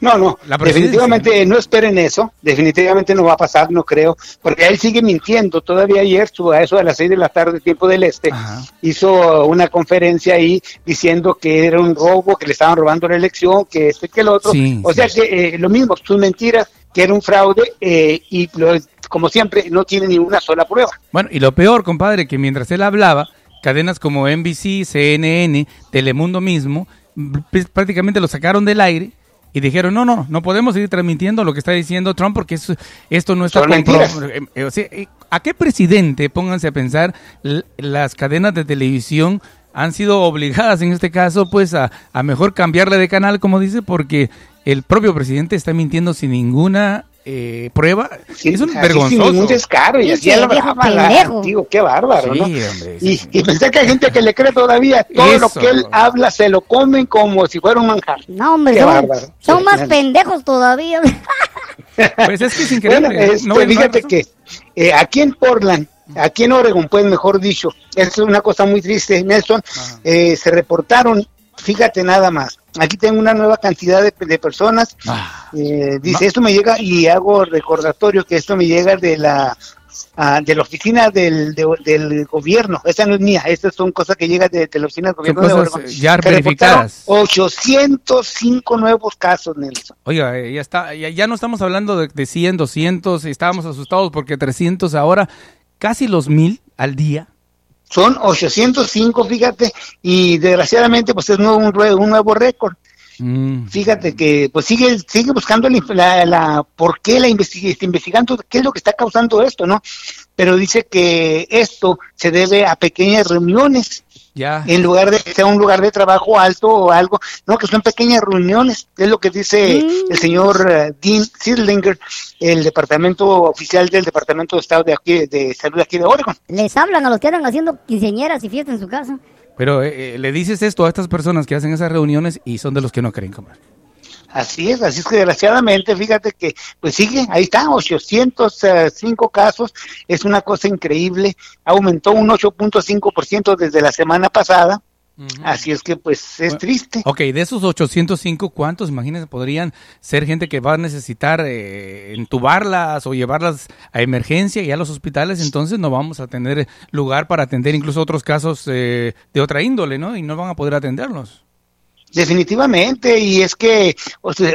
No, no, definitivamente no esperen eso, definitivamente no va a pasar, no creo, porque él sigue mintiendo. Todavía ayer, su- a eso de las seis de la tarde, tiempo del este, Ajá. hizo una conferencia ahí diciendo que era un robo, que le estaban robando la elección, que este, que el otro. Sí, o sea sí. que eh, lo mismo, sus mentiras, que era un fraude eh, y lo- como siempre no tiene ni una sola prueba. Bueno, y lo peor, compadre, que mientras él hablaba, cadenas como NBC, CNN, Telemundo mismo, pues, prácticamente lo sacaron del aire y dijeron, no, no, no podemos seguir transmitiendo lo que está diciendo Trump porque eso- esto no está eh, eh, o sea, eh, ¿A qué presidente, pónganse a pensar, las cadenas de televisión han sido obligadas en este caso pues a, a mejor cambiarle de canal, como dice, porque el propio presidente está mintiendo sin ninguna eh, prueba? Sí, es un así vergonzoso. Sin ningún descaro, y así la viejo brava, digo, qué bárbaro, Sí, ¿no? hombre, y, sí. y pensé que hay gente que le cree todavía, todo lo que él habla se lo comen como si fuera un manjar. No, hombre, Qué son, más pendejos todavía. Pues es que es increíble. Bueno, este, No, hay fíjate que eh, aquí en Portland, aquí en Oregon, pues mejor dicho, es una cosa muy triste, Nelson, eh, se reportaron, fíjate nada más, aquí tengo una nueva cantidad de, de personas, Ah, eh, dice, esto me llega y hago recordatorio que esto me llega de la ah, de la oficina del, de- del gobierno, esa no es mía, estas son cosas que llegan de, de la oficina del gobierno de cosas, Oregon, eh, ya verificadas. 805 nuevos casos, Nelson. Oiga, eh, ya está, ya, ya no estamos hablando de, de 100, 200, estábamos asustados porque 300 ahora, casi los mil al día. Son 805, fíjate, y desgraciadamente pues es nuevo, un, un nuevo récord. Mm. Fíjate que pues sigue sigue buscando la, la, la- por qué la investiga, está investigando qué es lo que está causando esto, ¿no? Pero dice que esto se debe a pequeñas reuniones Ya. en lugar de que sea un lugar de trabajo alto o algo, no, que son pequeñas reuniones, es lo que dice Mm. el señor eh, Dean Sidlinger, el departamento oficial del Departamento de Estado de aquí de Salud de aquí de Oregon. Les hablan a los que andan haciendo quinceañeras y fiestas en su casa. Pero eh, eh, le dices esto a estas personas que hacen esas reuniones y son de los que no creen, compadre. Así es, así es que desgraciadamente, fíjate que, pues sigue, ahí está, 805 casos, es una cosa increíble, aumentó un 8.5% desde la semana pasada, así es que pues es triste. Ok, de esos 805, ¿cuántos, imagínense, podrían ser gente que va a necesitar eh, entubarlas o llevarlas a emergencia y a los hospitales? Entonces no vamos a tener lugar para atender incluso otros casos eh, de otra índole, ¿no? Y no van a poder atenderlos. Definitivamente, y es que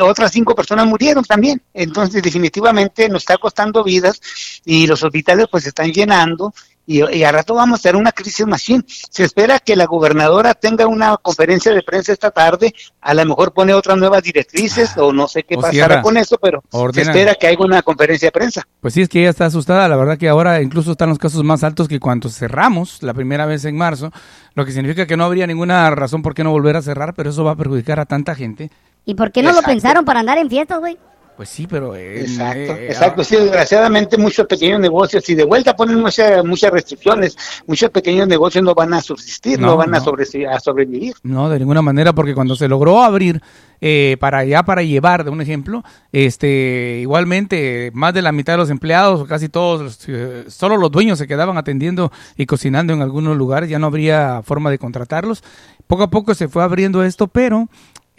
otras cinco personas murieron también. Entonces, definitivamente nos está costando vidas y los hospitales pues se están llenando y, y a rato vamos a tener una crisis machine. Se espera que la gobernadora tenga una conferencia de prensa esta tarde, a lo mejor pone otras nuevas directrices o no sé qué Ah, pasará cierra. con eso, pero Ordena. se espera que haya una conferencia de prensa. Pues sí, es que ella está asustada. La verdad que ahora incluso están los casos más altos que cuando cerramos la primera vez en marzo, lo que significa que no habría ninguna razón por qué no volver a cerrar, pero eso va a perjudicar a tanta gente. ¿Y por qué no Exacto. lo pensaron para andar en fiestas, güey? Pues sí, pero... eh, Exacto, eh, exacto. Sí, desgraciadamente muchos pequeños negocios, y de vuelta ponen muchas, muchas restricciones, muchos pequeños negocios no van a subsistir, no, No, van A, no. sobre- a sobrevivir. No, de ninguna manera, porque cuando se logró abrir eh, para ya para llevar, de un ejemplo, este, igualmente más de la mitad de los empleados, o casi todos, eh, solo los dueños se quedaban atendiendo y cocinando en algunos lugares, ya no habría forma de contratarlos. Poco a poco se fue abriendo esto, pero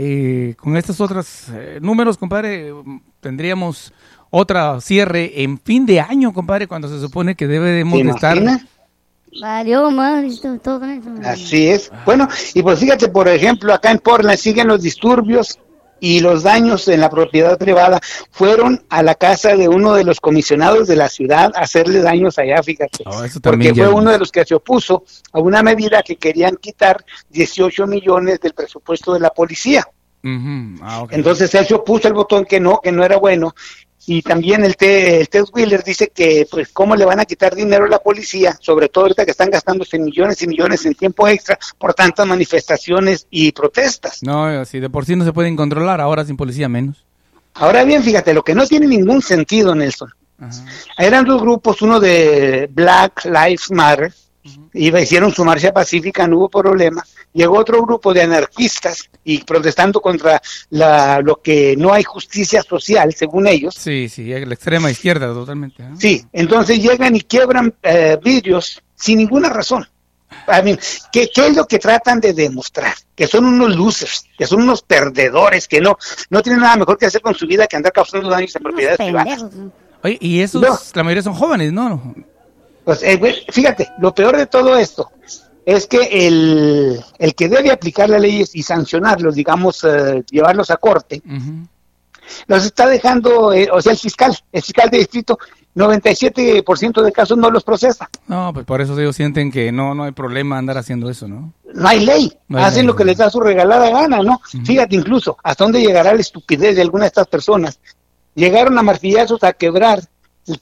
eh, con estos otros eh, números, compadre, tendríamos otra cierre en fin de año, compadre, cuando se supone que debemos ¿Te de estar... Valió madre todo, todo eso. Así es. Bueno, y pues fíjate, por ejemplo, acá en Portland siguen los disturbios y los daños en la propiedad privada. Fueron a la casa de uno de los comisionados de la ciudad a hacerle daños allá, fíjate. Oh, Porque fue uno de los que se opuso a una medida que querían quitar 18 millones del presupuesto de la policía. Ah. Entonces él se opuso al botón que no, que no era bueno. Y también el, el Ted Wheeler dice que, pues, ¿cómo le van a quitar dinero a la policía? Sobre todo ahorita que están gastándose millones y millones en tiempo extra por tantas manifestaciones y protestas. No, si de por sí no se pueden controlar, ahora sin policía menos. Ahora bien, fíjate, lo que no tiene ningún sentido, Nelson. Eran dos grupos, uno de Black Lives Matter, iba, hicieron su marcha pacífica, no hubo problema. Llegó otro grupo de anarquistas y protestando contra la, lo que no hay justicia social, según ellos. Sí, sí, la extrema izquierda totalmente. ¿no? Sí, entonces llegan y quiebran eh, vidrios sin ninguna razón. I mean, ¿qué, ¿Qué es lo que tratan de demostrar? Que son unos losers, que son unos perdedores, que no, no tienen nada mejor que hacer con su vida que andar causando daños en propiedades privadas. Oye, y esos, No. la mayoría son jóvenes, ¿no? Pues, eh, güey, fíjate, lo peor de todo esto es que el, el que debe aplicar las leyes y sancionarlos, digamos, eh, llevarlos a corte, los está dejando, eh, o sea, el fiscal, el fiscal de distrito, 97% de casos no los procesa. No, pues por eso ellos sienten que no, no hay problema andar haciendo eso, ¿no? No hay ley, No hay hacen ley, lo que no. les da su regalada gana, ¿no? Fíjate incluso hasta dónde llegará la estupidez de alguna de estas personas. Llegaron a martillazos a quebrar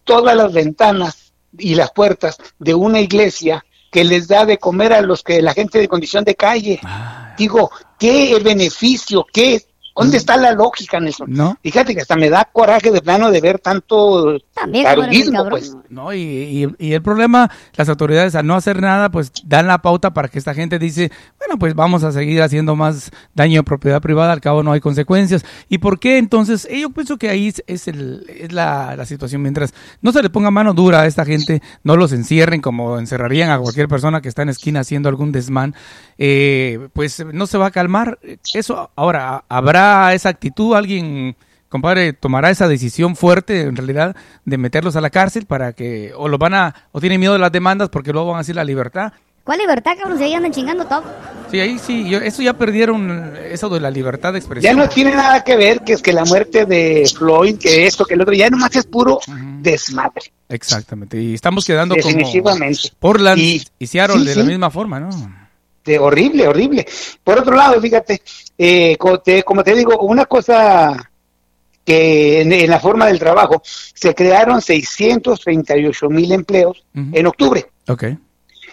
todas las ventanas y las puertas de una iglesia que les da de comer a los que la gente de condición de calle. Ah, Digo, ¿qué beneficio? ¿Qué? ¿Dónde está la lógica, Nelson? No. Fíjate que hasta me da coraje de plano de ver tanto También, taruguismo, pues. No, y, y- y el problema, las autoridades al no hacer nada, pues dan la pauta para que esta gente dice, bueno, pues vamos a seguir haciendo más daño a propiedad privada, al cabo no hay consecuencias. ¿Y por qué entonces? Eh, Yo pienso que ahí es, es el, es la, la situación. Mientras no se le ponga mano dura a esta gente, no los encierren como encerrarían a cualquier persona que está en esquina haciendo algún desmán, eh, pues no se va a calmar. Eso, ahora, ¿habrá esa actitud? ¿Alguien... Compadre, tomará esa decisión fuerte en realidad de meterlos a la cárcel para que o lo van a o tienen miedo de las demandas porque luego van a decir la libertad. ¿Cuál libertad, cabrón? Si ahí andan chingando todo. Sí, ahí sí, yo- eso ya perdieron eso de la libertad de Ya expresión. no tiene nada que ver que es que la muerte de Floyd, que esto, que el otro, ya nomás es puro desmadre. Exactamente. Y estamos quedando como Definitivamente. Portland y, Y- Seattle sí, de sí. la misma forma, ¿no? de horrible, horrible. Por otro lado, fíjate, eh, como, te, como te digo, una cosa que en, en la forma del trabajo se crearon 638 mil empleos en octubre,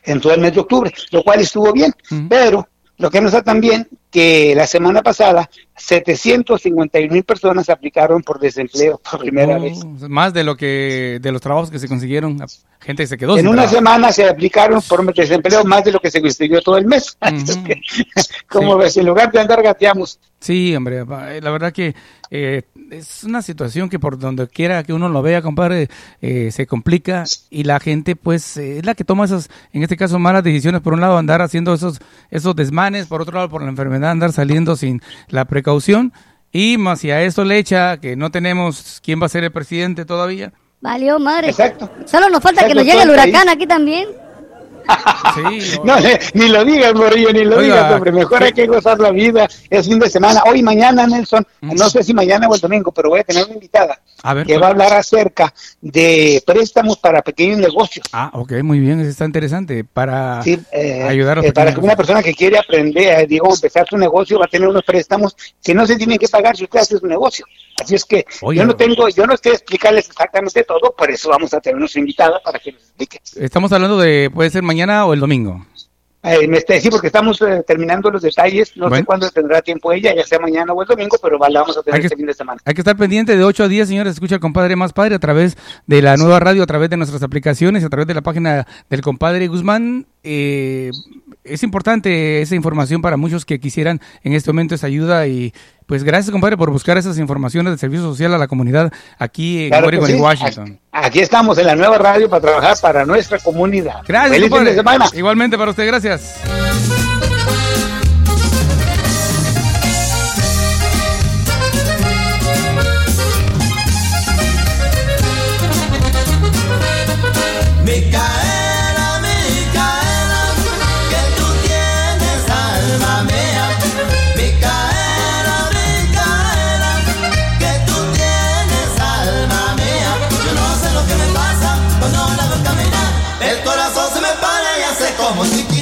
en todo el mes de octubre, lo cual estuvo bien, pero lo que no está tan bien que la semana pasada 751 mil personas aplicaron por desempleo por primera Oh, vez. Más de lo que de los trabajos que se consiguieron, gente que se quedó En sin una trabajo. semana se aplicaron por desempleo más de lo que se consiguió todo el mes. Así que, Como Sí. ves, en lugar de andar gateamos. Sí, hombre, eh, la verdad que eh, es una situación que por donde quiera que uno lo vea, compadre, eh, se complica y la gente, pues, eh, es la que toma esas, en este caso, malas decisiones. Por un lado, andar haciendo esos, esos desmanes, por otro lado, por la enfermedad, andar saliendo sin la precaución. Y más si a esto le echa que no tenemos quién va a ser el presidente todavía. Valió madre. Exacto. Solo nos falta que nos llegue el huracán aquí también. Sí, No, eh, ni lo digas, Morillo, ni lo Oiga, digas, hombre. Mejor hay que gozar la vida. Es fin de semana. Hoy, mañana, Nelson. No sé si mañana o el domingo, pero voy a tener una invitada A ver, que pues. va a hablar acerca de préstamos para pequeños negocios. Ah, ok, muy bien, eso está interesante para Sí, eh, ayudar a eh, para que una persona que quiere aprender, digo, empezar su negocio va a tener unos préstamos que no se tienen que pagar si usted hace su negocio. Así es que Oye, yo no tengo, yo no estoy explicarles exactamente todo, por eso vamos a tener nuestra invitada para que nos explique. Estamos hablando de, puede ser mañana o el domingo. Eh, me está sí, porque estamos eh, terminando los detalles, no Bueno. sé cuándo tendrá tiempo ella, ya sea mañana o el domingo, pero la vamos a tener que- este fin de semana. Hay que estar pendiente de 8 a 10, señores. Escucha al compadre más padre a través de la nueva radio, a través de nuestras aplicaciones, a través de la página del compadre Guzmán. Eh, es importante esa información para muchos que quisieran en este momento esa ayuda. Y pues gracias, compadre, por buscar esas informaciones del servicio social a la comunidad aquí en Claro y. Washington. Aquí estamos en la nueva radio para trabajar para nuestra comunidad. Gracias, Feliz fin compadre. de semana. Igualmente para usted, gracias. Como chiquita.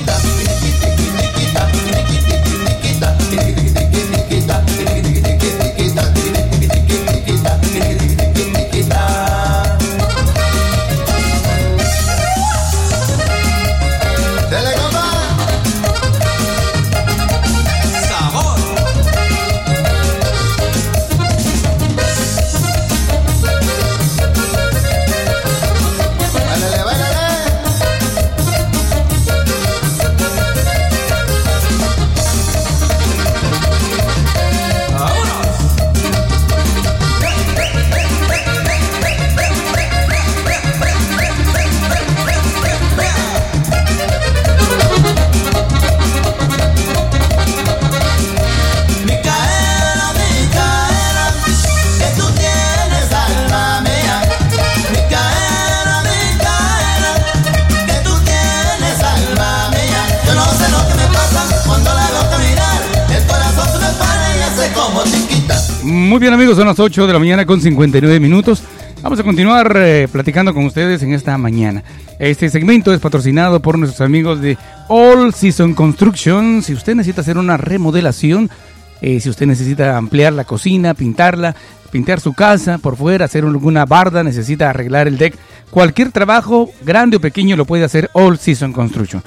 Las 8 de la mañana con 59 minutos. Vamos a continuar eh, platicando con ustedes en esta mañana. Este segmento es patrocinado por nuestros amigos de All Season Construction. Si usted necesita hacer una remodelación, eh, si usted necesita ampliar la cocina, pintarla, pintar su casa por fuera, hacer alguna barda, necesita arreglar el deck, cualquier trabajo, grande o pequeño, lo puede hacer All Season Construction.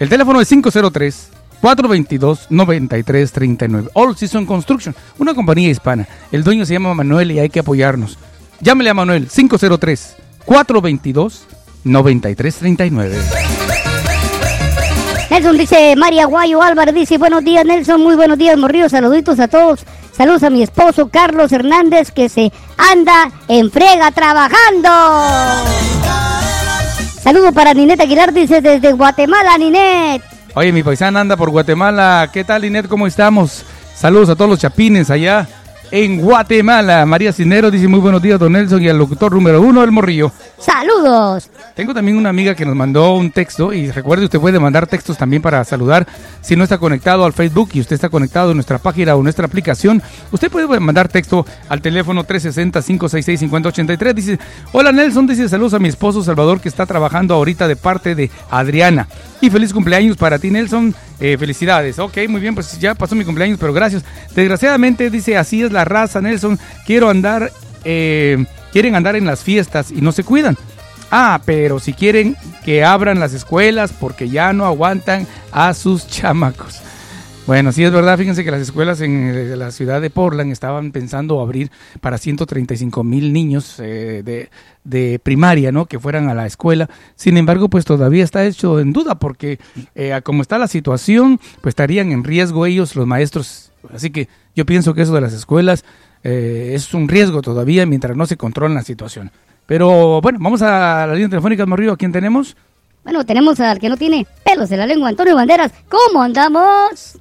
El teléfono es 503 422 9339. All Season Construction, una compañía hispana. El dueño se llama Manuel y hay que apoyarnos. Llámele a Manuel 503 422 9339. Nelson dice, María Guayo Álvarez dice, buenos días Nelson, muy buenos días Morrillo, saluditos a todos. Saludos a mi esposo Carlos Hernández que se anda en frega trabajando. Saludo para Ninet Aguilar, dice desde Guatemala, Ninet. Oye, mi paisana anda por Guatemala. ¿Qué tal, Inet? ¿Cómo estamos? Saludos a todos los chapines allá en Guatemala. María Cinero dice muy buenos días, don Nelson, y al locutor número uno, el morrillo. Saludos. Tengo también una amiga que nos mandó un texto y recuerde usted puede mandar textos también para saludar si no está conectado al Facebook y usted está conectado en nuestra página o nuestra aplicación. Usted puede mandar texto al teléfono 360-566-5083. Dice, hola Nelson, dice saludos a mi esposo Salvador que está trabajando ahorita de parte de Adriana. Y feliz cumpleaños para ti, Nelson. Eh, felicidades. Ok, muy bien, pues ya pasó mi cumpleaños, pero gracias. Desgraciadamente, dice, así es la raza, Nelson. Quiero andar, eh, quieren andar en las fiestas y no se cuidan. Ah, pero si quieren que abran las escuelas porque ya no aguantan a sus chamacos. Bueno, sí es verdad, fíjense que las escuelas en eh, la ciudad de Portland estaban pensando abrir para 135 mil niños eh, de, de primaria, ¿no? Que fueran a la escuela. Sin embargo, pues todavía está hecho en duda porque eh, como está la situación, pues estarían en riesgo ellos, los maestros. Así que yo pienso que eso de las escuelas eh, es un riesgo todavía mientras no se controla la situación. Pero bueno, vamos a la línea telefónica, Morrillo, ¿a quién tenemos? Bueno, tenemos al que no tiene pelos en la lengua, Antonio Banderas. ¿Cómo andamos?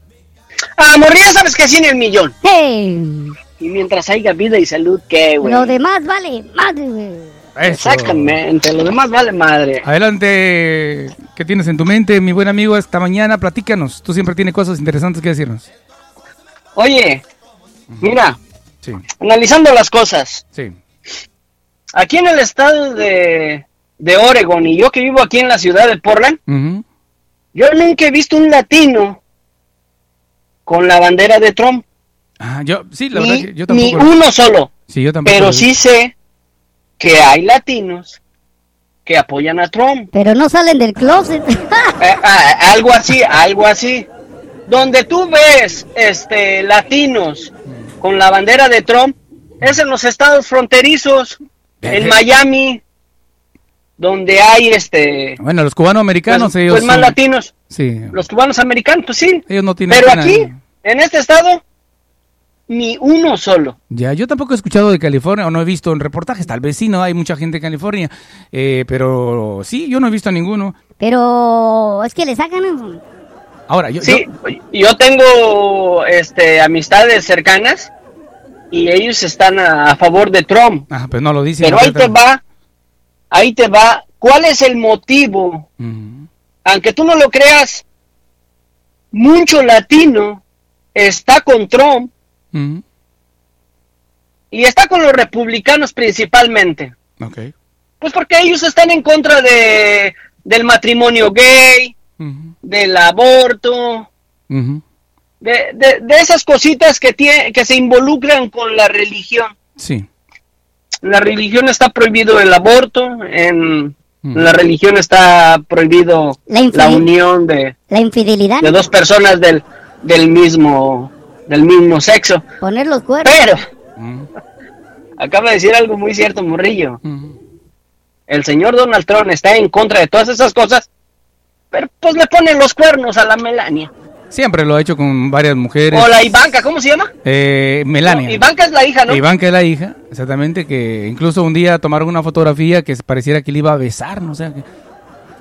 Ah, morría, sabes que sí en el millón. ¡Hey! Y mientras haya vida y salud, ¿qué, güey? Lo demás vale madre, güey. Eso. Exactamente, lo demás vale madre. Adelante, ¿qué tienes en tu mente, mi buen amigo, esta mañana? Platícanos, tú siempre tienes cosas interesantes que decirnos. Oye, mira, Sí, analizando las cosas, sí. aquí en el estado de, de Oregon y yo que vivo aquí en la ciudad de Portland, yo nunca he visto un latino con la bandera de Trump. Ah, yo, sí, la Ni, verdad que yo ni tampoco. uno solo. Sí, yo tampoco. Pero lo- sí sé que hay latinos que apoyan a Trump. Pero no salen del closet. Eh, ah, algo así, algo así. Donde tú ves este latinos con la bandera de Trump es en los estados fronterizos, en Miami, donde hay este Bueno, los cubanoamericanos, pues, ellos. pues más son- latinos, Sí, los cubanos americanos, pues sí. ellos no tienen. Pero pena. aquí, en este estado, ni uno solo. Ya, yo tampoco he escuchado de California o no he visto en reportajes. Tal vez sí, no hay mucha gente en California. eh, pero sí, yo no he visto a ninguno. Pero es que le sacan. Ahora, yo. Sí, yo- yo tengo este amistades cercanas y ellos están a, a favor de Trump. ah, pues no lo dicen. Pero ahí te va, ahí te va. ¿Cuál es el motivo? Aunque tú no lo creas, mucho latino está con Trump y está con los republicanos principalmente. Ok. Pues porque ellos están en contra de del matrimonio gay, del aborto, de, de, de esas cositas que tiene, que se involucran con la religión. Sí. En la religión está prohibido el aborto, en Mm. la religión está prohibido La unión de, La infidelidad. de dos personas del, del mismo del mismo sexo. Poner los cuernos. Pero Ujú. acaba de decir algo muy cierto, Morrillo. Ujú. El señor Donald Trump está en contra de todas esas cosas, pero pues le pone los cuernos a la Melania. Siempre lo ha hecho con varias mujeres. O la Ivanka, ¿cómo se llama? Eh, Melania. No, Ivanka es la hija, ¿no? Que es la hija, exactamente, que incluso un día tomaron una fotografía que pareciera que le iba a besar, no sé.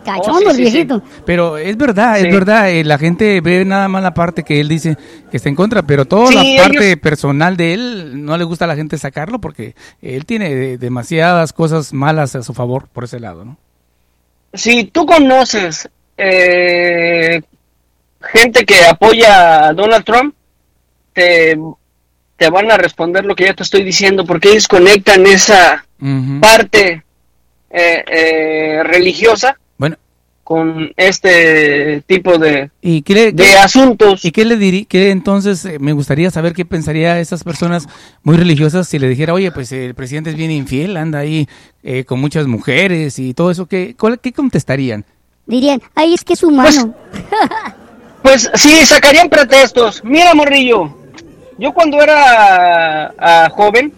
Cachondo Oh, sí, el sí, viejito. Pero es verdad, Sí. es verdad, eh, la gente ve nada más la parte que él dice que está en contra, pero toda Sí, la parte ellos- personal de él no le gusta a la gente sacarlo porque él tiene de- demasiadas cosas malas a su favor por ese lado, ¿no? Si tú conoces eh, gente que apoya a Donald Trump, te, te van a responder lo que ya te estoy diciendo, porque ellos conectan esa parte eh, eh, religiosa Bueno, con este tipo de, ¿y qué le, de qué- asuntos. ¿Y qué le diría? Que entonces eh, me gustaría saber qué pensaría esas personas muy religiosas si le dijera, oye, pues el presidente es bien infiel, anda ahí eh, con muchas mujeres y todo eso. ¿Qué, cuál- qué contestarían? Dirían, ay, es que es humano. Pues sí, sacarían pretextos. Mira, morrillo, yo cuando era ah, joven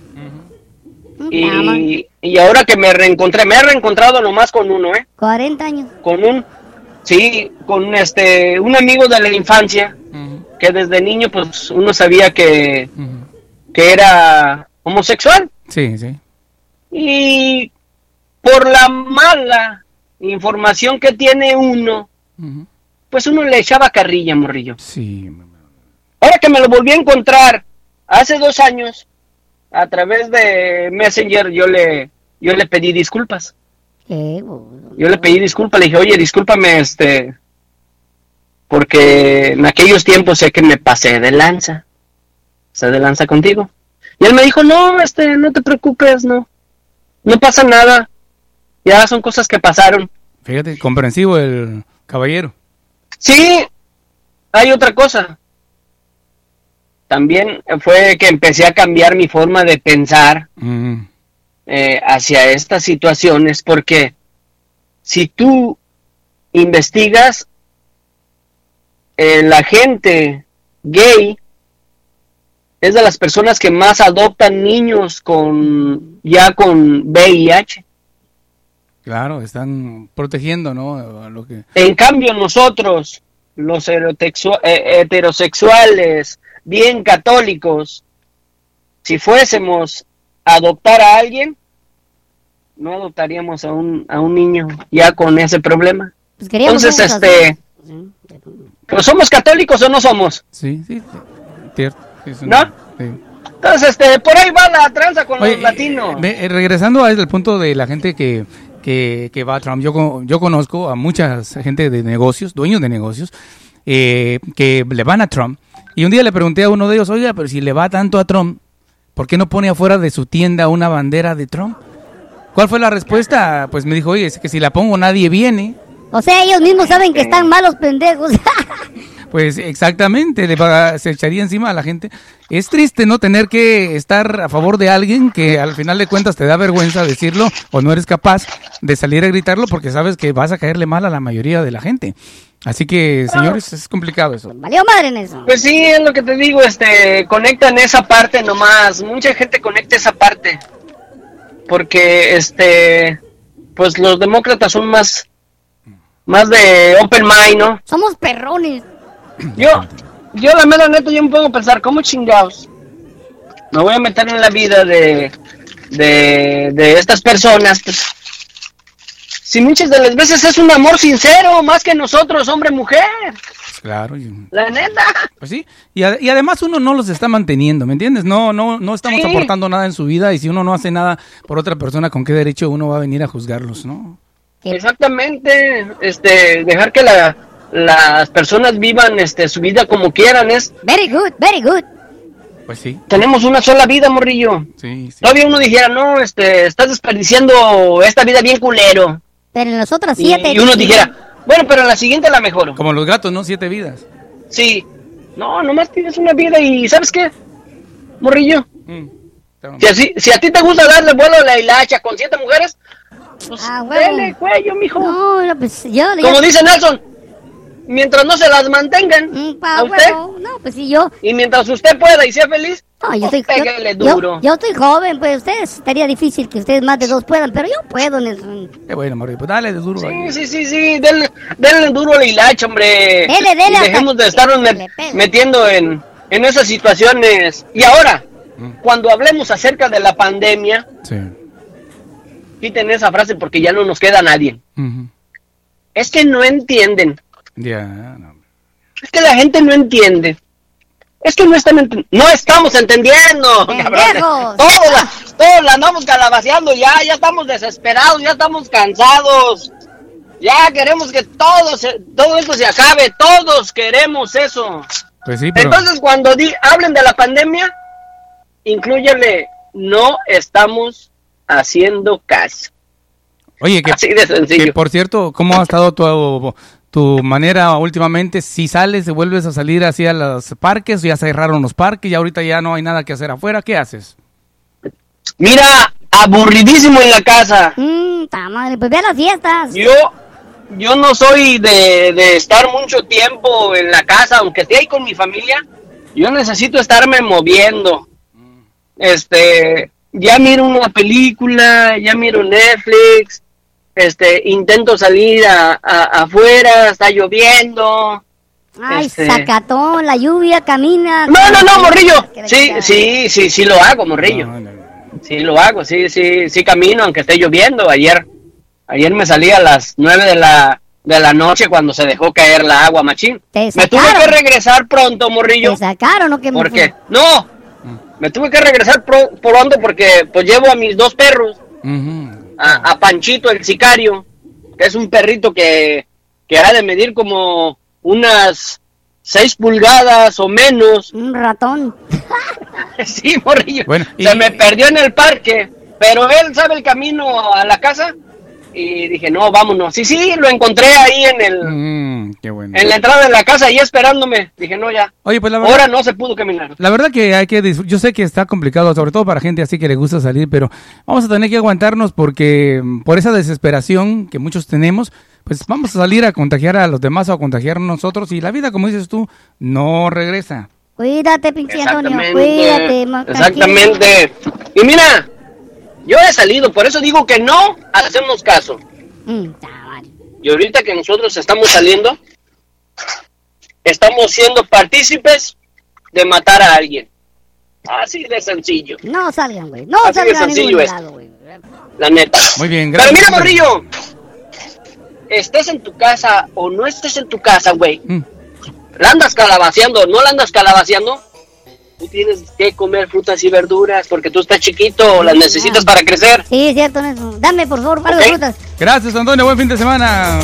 y, y ahora que me reencontré, me he reencontrado nomás con uno, ¿eh? 40 años. Con un, sí, con este, un amigo de la infancia que desde niño pues uno sabía que, que era homosexual Sí, sí. y por la mala información que tiene uno. Pues uno le echaba carrilla, morrillo. Sí. Ahora que me lo volví a encontrar hace dos años, a través de Messenger, yo le, yo le pedí disculpas. Qué bueno. Yo le pedí disculpas, le dije, oye, discúlpame, este, porque en aquellos tiempos sé que me pasé de lanza. Se de lanza contigo. Y él me dijo, no, este, no te preocupes, no. No pasa nada. Ya son cosas que pasaron. Fíjate, comprensivo el caballero. Sí, hay otra cosa. También fue que empecé a cambiar mi forma de pensar Mm, eh, hacia estas situaciones porque si tú investigas eh, la gente gay es de las personas que más adoptan niños con ya con VIH. Claro, están protegiendo, ¿no? Lo que... En cambio nosotros, los eh, heterosexuales, bien católicos, si fuésemos a adoptar a alguien, no adoptaríamos a un, a un niño ya con ese problema. Pues Entonces, este, ¿pero somos católicos o no somos? Sí, sí, cierto. sí, ¿No? sí. Entonces, este, por ahí va la tranza con Oye, los latinos. Ve, eh, regresando al punto de la gente que, que, que va a Trump, yo, yo conozco a mucha gente de negocios, dueños de negocios, eh, que le van a Trump. Y un día le pregunté a uno de ellos, oiga, pero si le va tanto a Trump, ¿por qué no pone afuera de su tienda una bandera de Trump? ¿Cuál fue la respuesta? Pues me dijo, oye, es que si la pongo nadie viene. O sea, ellos mismos saben que están malos pendejos. Pues exactamente, le va- se echaría encima a la gente. Es triste no tener que estar a favor de alguien que al final de cuentas te da vergüenza decirlo o no eres capaz de salir a gritarlo porque sabes que vas a caerle mal a la mayoría de la gente. Así que, señores, es complicado eso. Valió madre en eso. Pues sí, es lo que te digo, este, conectan esa parte nomás, mucha gente conecta esa parte, porque, este, pues los demócratas son más, más de open mind, ¿no? Somos perrones. Yo, yo la mera neta, yo me pongo a pensar, ¿cómo chingados? Me voy a meter en la vida de, de, de estas personas, pues, si muchas de las veces es un amor sincero, más que nosotros, hombre-mujer, Claro. y- la neta. Pues sí. Y, a- y además uno no los está manteniendo, ¿me entiendes? No, no, no estamos Sí. aportando nada en su vida y si uno no hace nada por otra persona, ¿con qué derecho uno va a venir a juzgarlos, no? Exactamente, este, dejar que la, las personas vivan este, su vida como quieran es... Very good, very good. Pues sí, Tenemos una sola vida, morrillo. sí, sí. Todavía uno dijera, no, este, estás desperdiciando esta vida bien culero. Pero en las otras siete. y uno dijera, bueno, pero en la siguiente la mejoro. Como los gatos, ¿no? Siete vidas. Sí. No, nomás tienes una vida y ¿sabes qué? Morrillo, Mm, si, así, si a ti te gusta darle vuelo a la hilacha con siete mujeres, pues Ah, cuello, mijo. No, no, pues yo. Como yo- dice Nelson, mientras no se las mantengan Mm, pa' a usted. No, pues si yo. y mientras usted pueda y sea feliz, No, yo estoy. pégale yo, duro. yo, yo estoy joven, pues ustedes estaría difícil que ustedes más de dos puedan, pero yo puedo, Nelson. Qué bueno, Mario. Pues dale de duro. ahí. Sí, sí, sí, sí, denle, denle duro a la hilacha, hombre. Dele, dele dejemos de estarnos met- metiendo en, en esas situaciones. Y ahora, cuando hablemos acerca de la pandemia, Sí. quiten esa frase porque ya no nos queda nadie. Es que no entienden. Ya, no. Es que la gente no entiende. Es que no están enten- no estamos entendiendo. Todos la, todos la andamos calabaceando ya, ya estamos desesperados, ya estamos cansados. Ya queremos que todo se- todo esto se acabe, todos queremos eso. Pues sí, pero. Entonces cuando di- hablen de la pandemia, incluyele no estamos haciendo caso. Oye, que, Así de sencillo. que por cierto, ¿cómo ha estado tu, tu manera últimamente? Si sales, vuelves a salir hacia los parques, ya cerraron los parques, y ahorita ya no hay nada que hacer afuera, ¿qué haces? Mira, aburridísimo en la casa. Mmm, madre, pues ve a las fiestas. Yo, yo no soy de, de estar mucho tiempo en la casa, aunque esté ahí con mi familia. Yo necesito estarme moviendo. Este, ya miro una película, ya miro Netflix. Este, intento salir a, a- afuera, está lloviendo. Ay, este- sacatón, la lluvia, camina. No, no, no, morrillo. Sí, sí, sí, sí lo hago, morrillo. No, no, no. Sí, lo hago, sí, sí, sí camino, aunque esté lloviendo. Ayer, ayer me salí a las nueve de la, de la noche cuando se dejó caer la agua, machín. Te Me tuve que regresar pronto, morrillo. Te sacaron, ¿no? Que me ¿Por qué? No, me tuve que regresar pro- pronto porque pues llevo a mis dos perros, Ujú. A, a Panchito el sicario, que es un perrito que, que ha de medir como unas seis pulgadas o menos. Un ratón. Sí, morrillo. Bueno, y- Se me perdió en el parque, pero él sabe el camino a la casa. Y dije, no, vámonos. Sí, sí, lo encontré ahí en el Mm, qué bueno. en la entrada de la casa, ahí esperándome. Dije, no, ya. Oye, pues la verdad, Ahora no se pudo caminar. la verdad que hay que yo sé que está complicado, sobre todo para gente así que le gusta salir, pero vamos a tener que aguantarnos porque mm, por esa desesperación que muchos tenemos, pues vamos a salir a contagiar a los demás o a contagiarnos nosotros y la vida, como dices tú, no regresa. Cuídate, pinche Antonio, cuídate. Exactamente. Y mira, yo he salido, por eso digo que no hacemos caso. Mm, Y ahorita que nosotros estamos saliendo, estamos siendo partícipes de matar a alguien. Así de sencillo, No salgan, güey. No Así de salgan a sencillo ningún esto. lado, güey. la neta. Muy bien, Pero gracias. mira, morrillo, estés en tu casa o no estés en tu casa, güey, Mm. la andas calabaceando, no la andas calabaceando, tú tienes que comer frutas y verduras porque tú estás chiquito, las necesitas para crecer. Sí, es cierto, Nelson. Dame, por favor, par de Ok. frutas. Gracias, Antonio, buen fin de semana.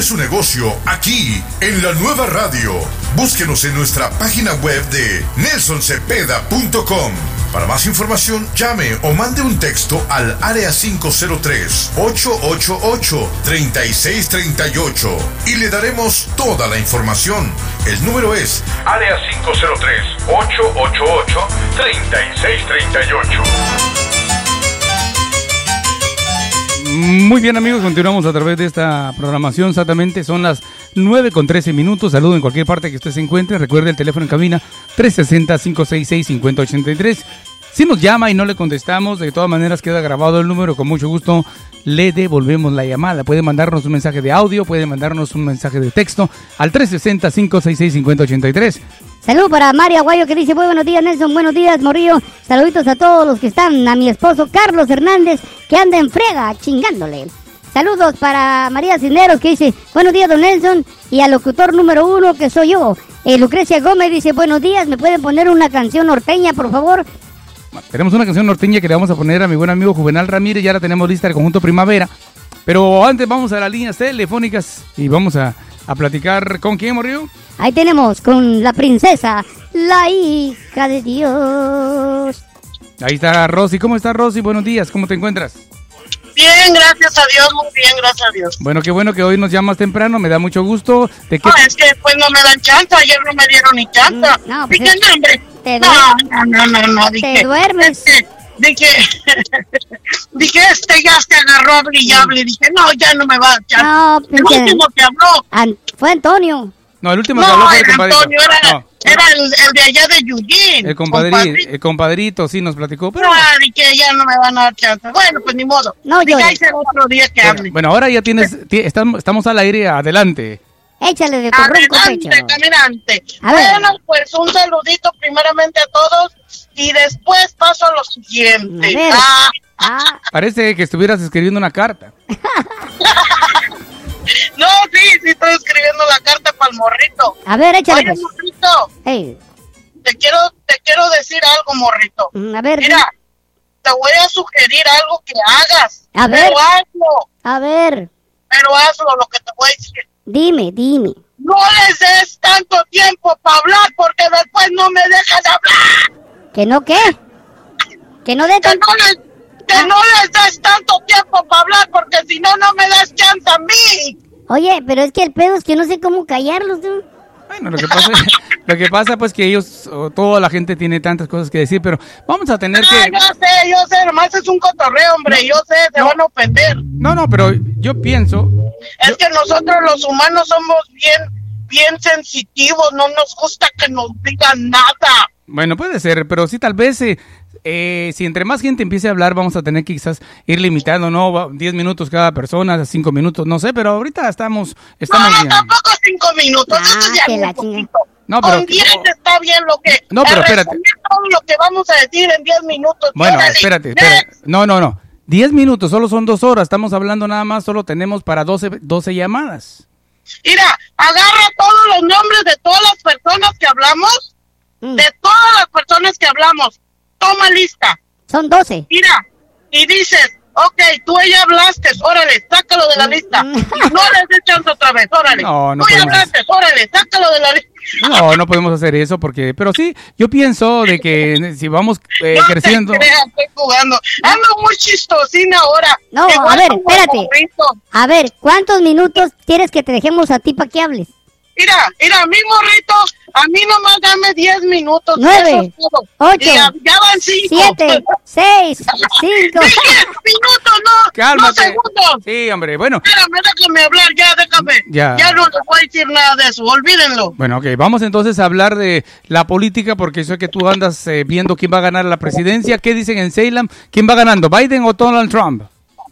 Su negocio aquí, en la nueva radio. Búsquenos en nuestra página web de nelsoncepeda.com. Para más información, llame o mande un texto al área 503-888-3638 y le daremos toda la información. El número es Área 503-888-3638. Muy bien amigos, continuamos a través de esta programación. Exactamente, son las 9 con 13 minutos. Saludo en cualquier parte que usted se encuentre. Recuerde el teléfono en cabina 360-566-5083. Si nos llama y no le contestamos, de todas maneras queda grabado el número. Con mucho gusto le devolvemos la llamada. Puede mandarnos un mensaje de audio, puede mandarnos un mensaje de texto al 360-566-5083. Saludos para María Aguayo que dice, muy buenos días Nelson, buenos días Morrillo. Saluditos a todos los que están, a mi esposo Carlos Hernández que anda en frega chingándole. Saludos para María Cisneros que dice, buenos días don Nelson. Y al locutor número uno que soy yo, eh, Lucrecia Gómez dice, buenos días, ¿me pueden poner una canción norteña por favor? Tenemos una canción norteña que le vamos a poner a mi buen amigo Juvenal Ramírez. Ya la tenemos lista el conjunto Primavera. Pero antes vamos a las líneas telefónicas y vamos a, a platicar con quién, Morrillo. Ahí tenemos con la princesa, la hija de Dios. Ahí está Rosy. ¿Cómo está Rosy? Buenos días. ¿Cómo te encuentras? Bien, gracias a Dios, muy bien, gracias a Dios. Bueno, qué bueno que hoy nos llamas temprano. Me da mucho gusto. ¿De qué? No, es que después no me dan chance, ayer no me dieron ni chance. no, pues es- no, hombre. Te No, no, no, no, no, dije. duermes. Este, dije, dije, este ya se agarró hable. Dije, no, ya no me va a dar chance. No, el pinche- último que habló. An- fue Antonio. No, el último que habló fue el compadrito. Antonio, era, No, era el, el de allá de Eugene. el, compadri- el compadrito sí nos platicó. Pero, No, dije, ya no me van a dar chance. Bueno, pues ni modo. No Dije, será otro día que hable. bueno, ahora ya tienes, ti- estamos, estamos al aire, adelante. Échale de tu ronco pecho. caminante. A ver. Bueno, pues un saludito primeramente a todos y después paso a lo siguiente. A ver. Ah, Parece que estuvieras escribiendo una carta. no, sí, sí estoy escribiendo la carta para el morrito. A ver, échale Oye, pues. morrito, Ey, te quiero, te quiero decir algo, morrito. mm, a ver, Mira, te voy a sugerir algo que hagas. A ver. Pero hazlo, a ver, pero hazlo lo que te voy a decir. Dime, dime. No les des tanto tiempo para hablar porque después no me dejas hablar. ¿Que no qué? ¿Que no de Que no les, que no les des tanto tiempo para hablar porque si no, no me das chance a mí. Oye, pero es que el pedo es que no sé cómo callarlos. ¿no? Bueno, lo que pasa, lo que pasa pues que ellos, o toda la gente tiene tantas cosas que decir, pero vamos a tener Ah, que... yo sé, yo sé, nomás es un cotorreo, hombre, yo sé, se van a ofender. No, no, pero yo pienso, Es que nosotros los humanos somos bien, bien sensitivos, no nos gusta que nos digan nada. Bueno, puede ser, pero sí tal vez eh, eh, si entre más gente empiece a hablar vamos a tener que quizás ir limitando, ¿no? Va- 10 minutos cada persona, 5 minutos, no sé, pero ahorita estamos, estamos no, bien. tampoco cinco minutos, Ah, eso es ya la poquito. No, pero- Con diez está bien lo que... No, pero espérate. todo lo que vamos a decir en diez minutos. Bueno, Órale, espérate, espérate. No, no, no. 10 minutos, solo son 2 horas. Estamos hablando nada más, solo tenemos para 12, 12 llamadas. Mira, agarra todos los nombres de todas las personas que hablamos, Mm. de todas las personas que hablamos. Toma lista. Son 12. Mira, y dices, ok, tú ya hablaste, órale, sácalo de la lista. No les des chance otra vez, órale. No, no tú ya podemos. hablaste, órale, sácalo de la lista. No, no podemos hacer eso porque, pero sí, yo pienso de que si vamos eh, no creciendo. te creas, estoy jugando. Ando muy chistosina ahora. No, a ver, espérate. morrito. A ver, ¿cuántos minutos quieres que te dejemos a ti para que hables? Mira, mira, a mí, morrito, a mí nomás dame 10 minutos. Nueve, eso es todo. ocho, Y ya, ya van 5. Siete, seis, cinco. 10 minutos, no. Cálmate. No segundos. Sí, hombre, bueno. Espérame, déjame hablar, ya, déjame. Ya. Ya no les voy a decir nada de eso, olvídenlo. Bueno, ok, vamos entonces a hablar de la política porque sé que tú andas eh, viendo quién va a ganar la presidencia. ¿Qué dicen en Salem? ¿Quién va ganando, Biden o Donald Trump?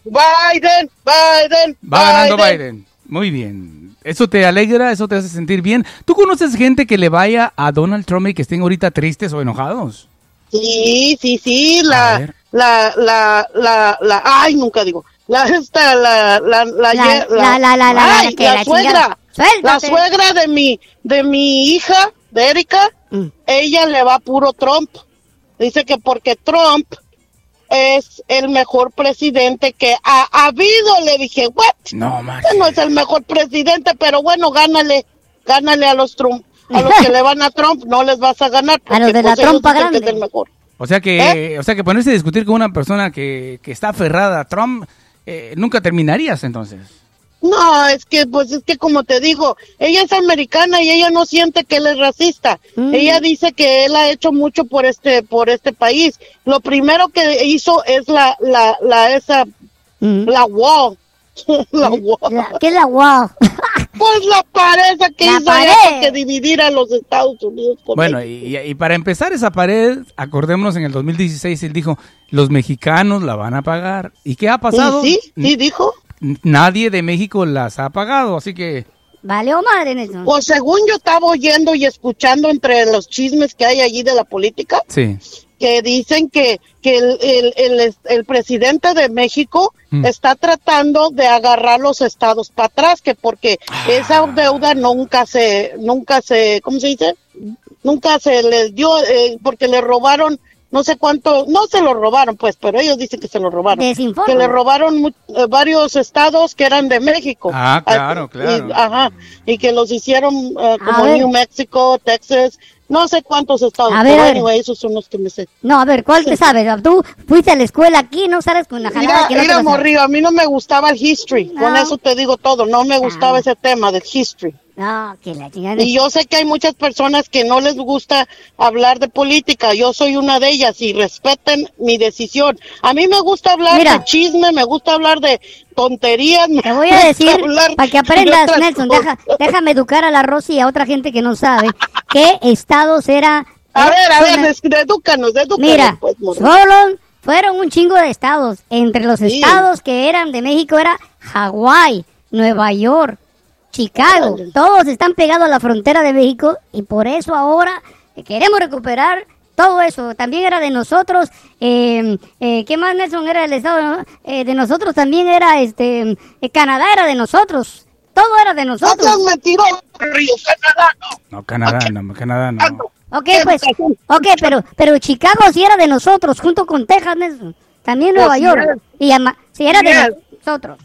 Biden, Biden, Va ganando Biden. Muy bien. ¿Eso te alegra? ¿Eso te hace sentir bien? ¿Tú conoces gente que le vaya a Donald Trump y que estén ahorita tristes o enojados? Sí, sí, sí, la, la, la, la, la, ay, nunca digo, la, esta, la, la, la, La- la- la- la- la- ay, la la suegra, la suegra de mi, de mi hija, de Erika, Mm. ella le va puro Trump. Dice que porque Trump es el mejor presidente que ha habido. Le dije, what? No, Este no es el mejor presidente, pero bueno, gánale, gánale a los Trump. A los que le van a Trump no les vas a ganar. A los porque, de la pues, trompa grande. es el mejor. O sea que, o sea que ponerse a discutir con una persona que, que está aferrada a Trump, eh, nunca terminarías entonces. No, es que, pues es que como te digo, ella es americana y ella no siente que él es racista. Mm. Ella dice que él ha hecho mucho por este, por este país. Lo primero que hizo es la, la, la, esa, Mm. la wall. la wall. La- ¿Qué es la wow? Pues la pared esa que La hizo pared. que dividir a los Estados Unidos. con Bueno, y, y para empezar esa pared, acordémonos en el 2016, él dijo, los mexicanos la van a pagar. ¿Y qué ha pasado? Sí, sí, sí dijo. Nadie de México las ha pagado, así que... Valió madre, Nelson. Pues según yo estaba oyendo y escuchando entre los chismes que hay allí de la política, Sí. que dicen que, que el, el, el, el presidente de México Mm. está tratando de agarrar los estados para atrás, que porque esa deuda nunca se, nunca se, ¿cómo se dice? Nunca se les dio, eh, porque le robaron, no sé cuánto, no se lo robaron pues, pero ellos dicen que se lo robaron. Desinforma. Que le robaron mu- eh, varios estados que eran de México. Ah, claro, y- claro. ajá, y que los hicieron eh, A como ver. New Mexico, Texas, no sé cuántos estados, A ver, pero a ver. anyway, esos son los que me sé. No, a ver, ¿cuál te sabes? Tú fuiste a la escuela aquí, no sabes con la jalada Mira, que no mira, morrillo, a mí no me gustaba el history, con Ah. eso te digo todo, no me gustaba ese tema del history. No, que la chingada. Y yo sé que hay muchas personas que no les gusta hablar de política, yo soy una de ellas y respeten mi decisión. A mí me gusta hablar Mira. de chisme, me gusta hablar de tonterías. Te voy a decir, para que aprendas, Nelson, deja, déjame educar a la Rosy y a otra gente que no sabe qué estados era... A era- ver, a ver, edúcanos, edúcanos. Mira, pues, solo fueron un chingo de estados. Entre los estados que eran de México era Hawái, Nueva York, Chicago. Todos están pegados a la frontera de México y por eso ahora queremos recuperar todo eso. También era de nosotros. Eh, eh, ¿Qué más, Nelson? Era el estado no? Eh, de nosotros. También era este eh, Canadá era de nosotros. Todo era de nosotros. No mentiroso, Río, Canadá, no. No, Canadá, no, Canadá no. Ok, pues, ok, pero, pero Chicago sí era de nosotros, junto con Texas, Nelson. También Nueva Pues, York. Y ama- sí era de nosotros.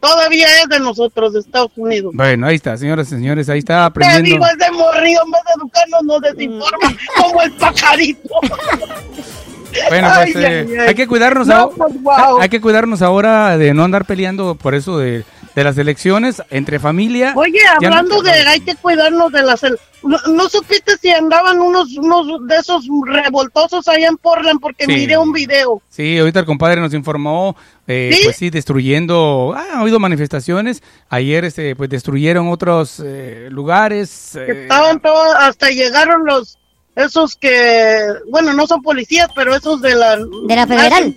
Todavía es de nosotros, de Estados Unidos. Bueno, ahí está, señoras y señores, ahí está Te digo, aprendiendo. ese morrillo en vez de educarnos nos desinforma como el pajarito. Bueno, pues Ay, eh, ay, ay. hay que cuidarnos No, ahora. pues, wow. Hay que cuidarnos ahora de no andar peleando por eso de, de las elecciones entre familia. Oye, Ya no- hablando de hay que cuidarnos de las... ¿No, no supiste si andaban unos, unos de esos revoltosos allá en Portland? Porque Sí. miré un video. Sí, ahorita el compadre nos informó, eh, ¿Sí? pues sí, destruyendo, ah, ha habido manifestaciones. Ayer, este, pues destruyeron otros eh, lugares. Que eh, estaban todos, hasta llegaron los... Esos que, bueno, no son policías, pero esos de la... De la federal.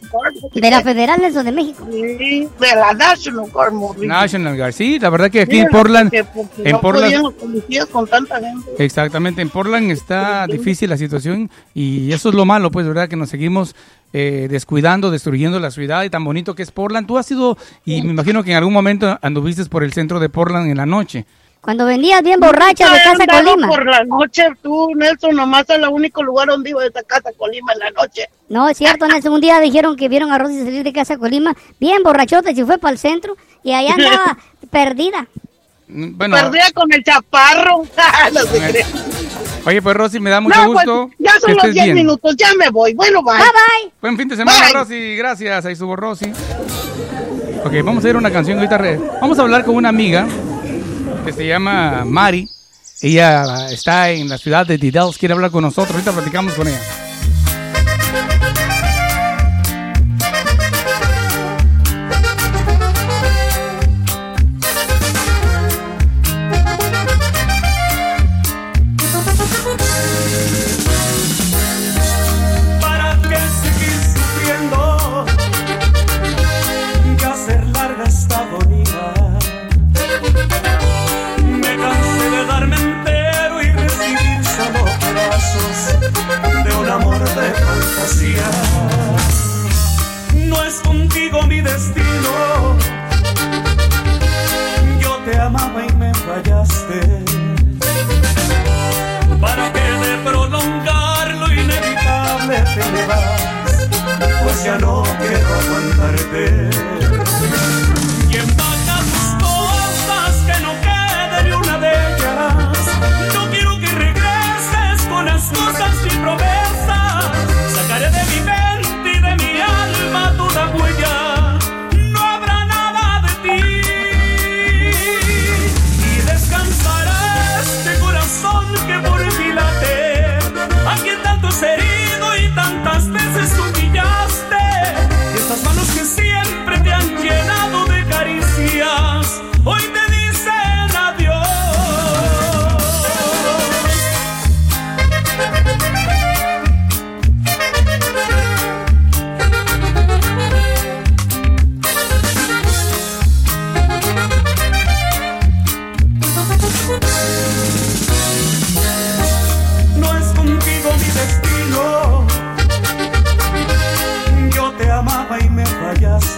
De la federal, Nelson, de México. Sí, de la National Guard. National Guard. Sí, la verdad que aquí Sí, en Portland, que porque en no Portland, los policías con tanta gente. Exactamente, en Portland está difícil la situación y eso es lo malo, pues, ¿verdad? Que nos seguimos eh, descuidando, destruyendo la ciudad y tan bonito que es Portland. Tú has ido, y me imagino que en algún momento anduviste por el centro de Portland en la noche. Cuando vendías bien borracha de Casa Colima. Por la noche, tú, Nelson, nomás es el único lugar donde iba de esa Casa Colima en la noche. No, es cierto, Nelson. Un día dijeron que vieron a Rosy salir de Casa Colima bien borrachota y se fue para el centro y allá andaba perdida. Mm, Bueno, Perdía con el chaparro. no se cree. oye, pues Rosy, me da mucho No, pues, gusto. ya que son los estés 10 bien. minutos, ya me voy. Bueno, bye. Bye bye. Buen fin de semana, Bye. Rosy. Gracias. Ahí estuvo Rosy. Ok, vamos a ir a una canción ahorita. Vamos a hablar con una amiga que se llama Mari. Ella está en la ciudad de Didels. Quiere hablar con nosotros. Ahorita platicamos con ella. Ya no quiero aguantarte.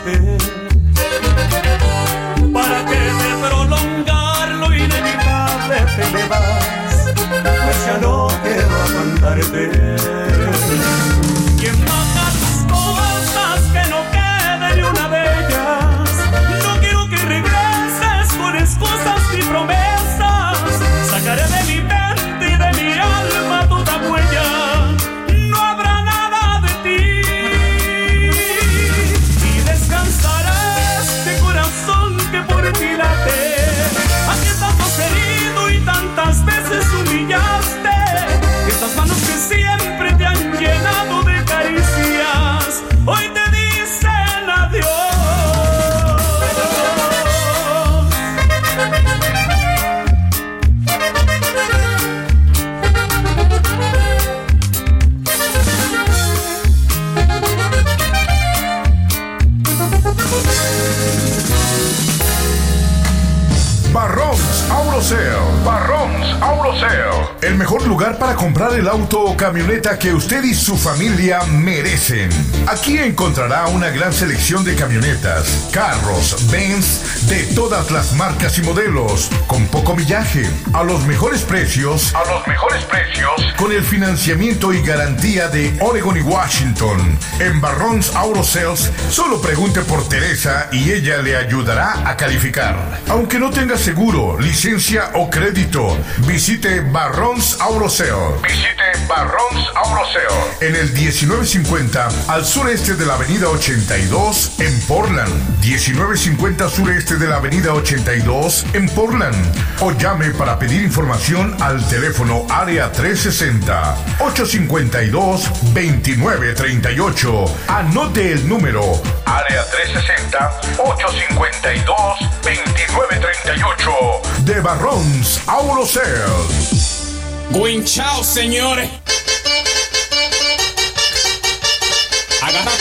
Me camioneta que usted y su familia merecen. Aquí encontrará una gran selección de camionetas, carros, Benz de todas las marcas y modelos, con poco millaje, a los mejores precios, a los mejores precios, con el financiamiento y garantía de Oregon y Washington. En Barrons Auto Sales, solo pregunte por Teresa y ella le ayudará a calificar. Aunque no tenga seguro, licencia o crédito, visite Barrons Auto Sale. Barrons Sale. En el 1950 al sureste de la avenida 82 en Portland. 1950 sureste de la avenida 82 en Portland. O llame para pedir información al teléfono área 360 852 2938. Anote el número área 360 852 2938 de Barrons Sales. Buen chao, señores. Kenapa?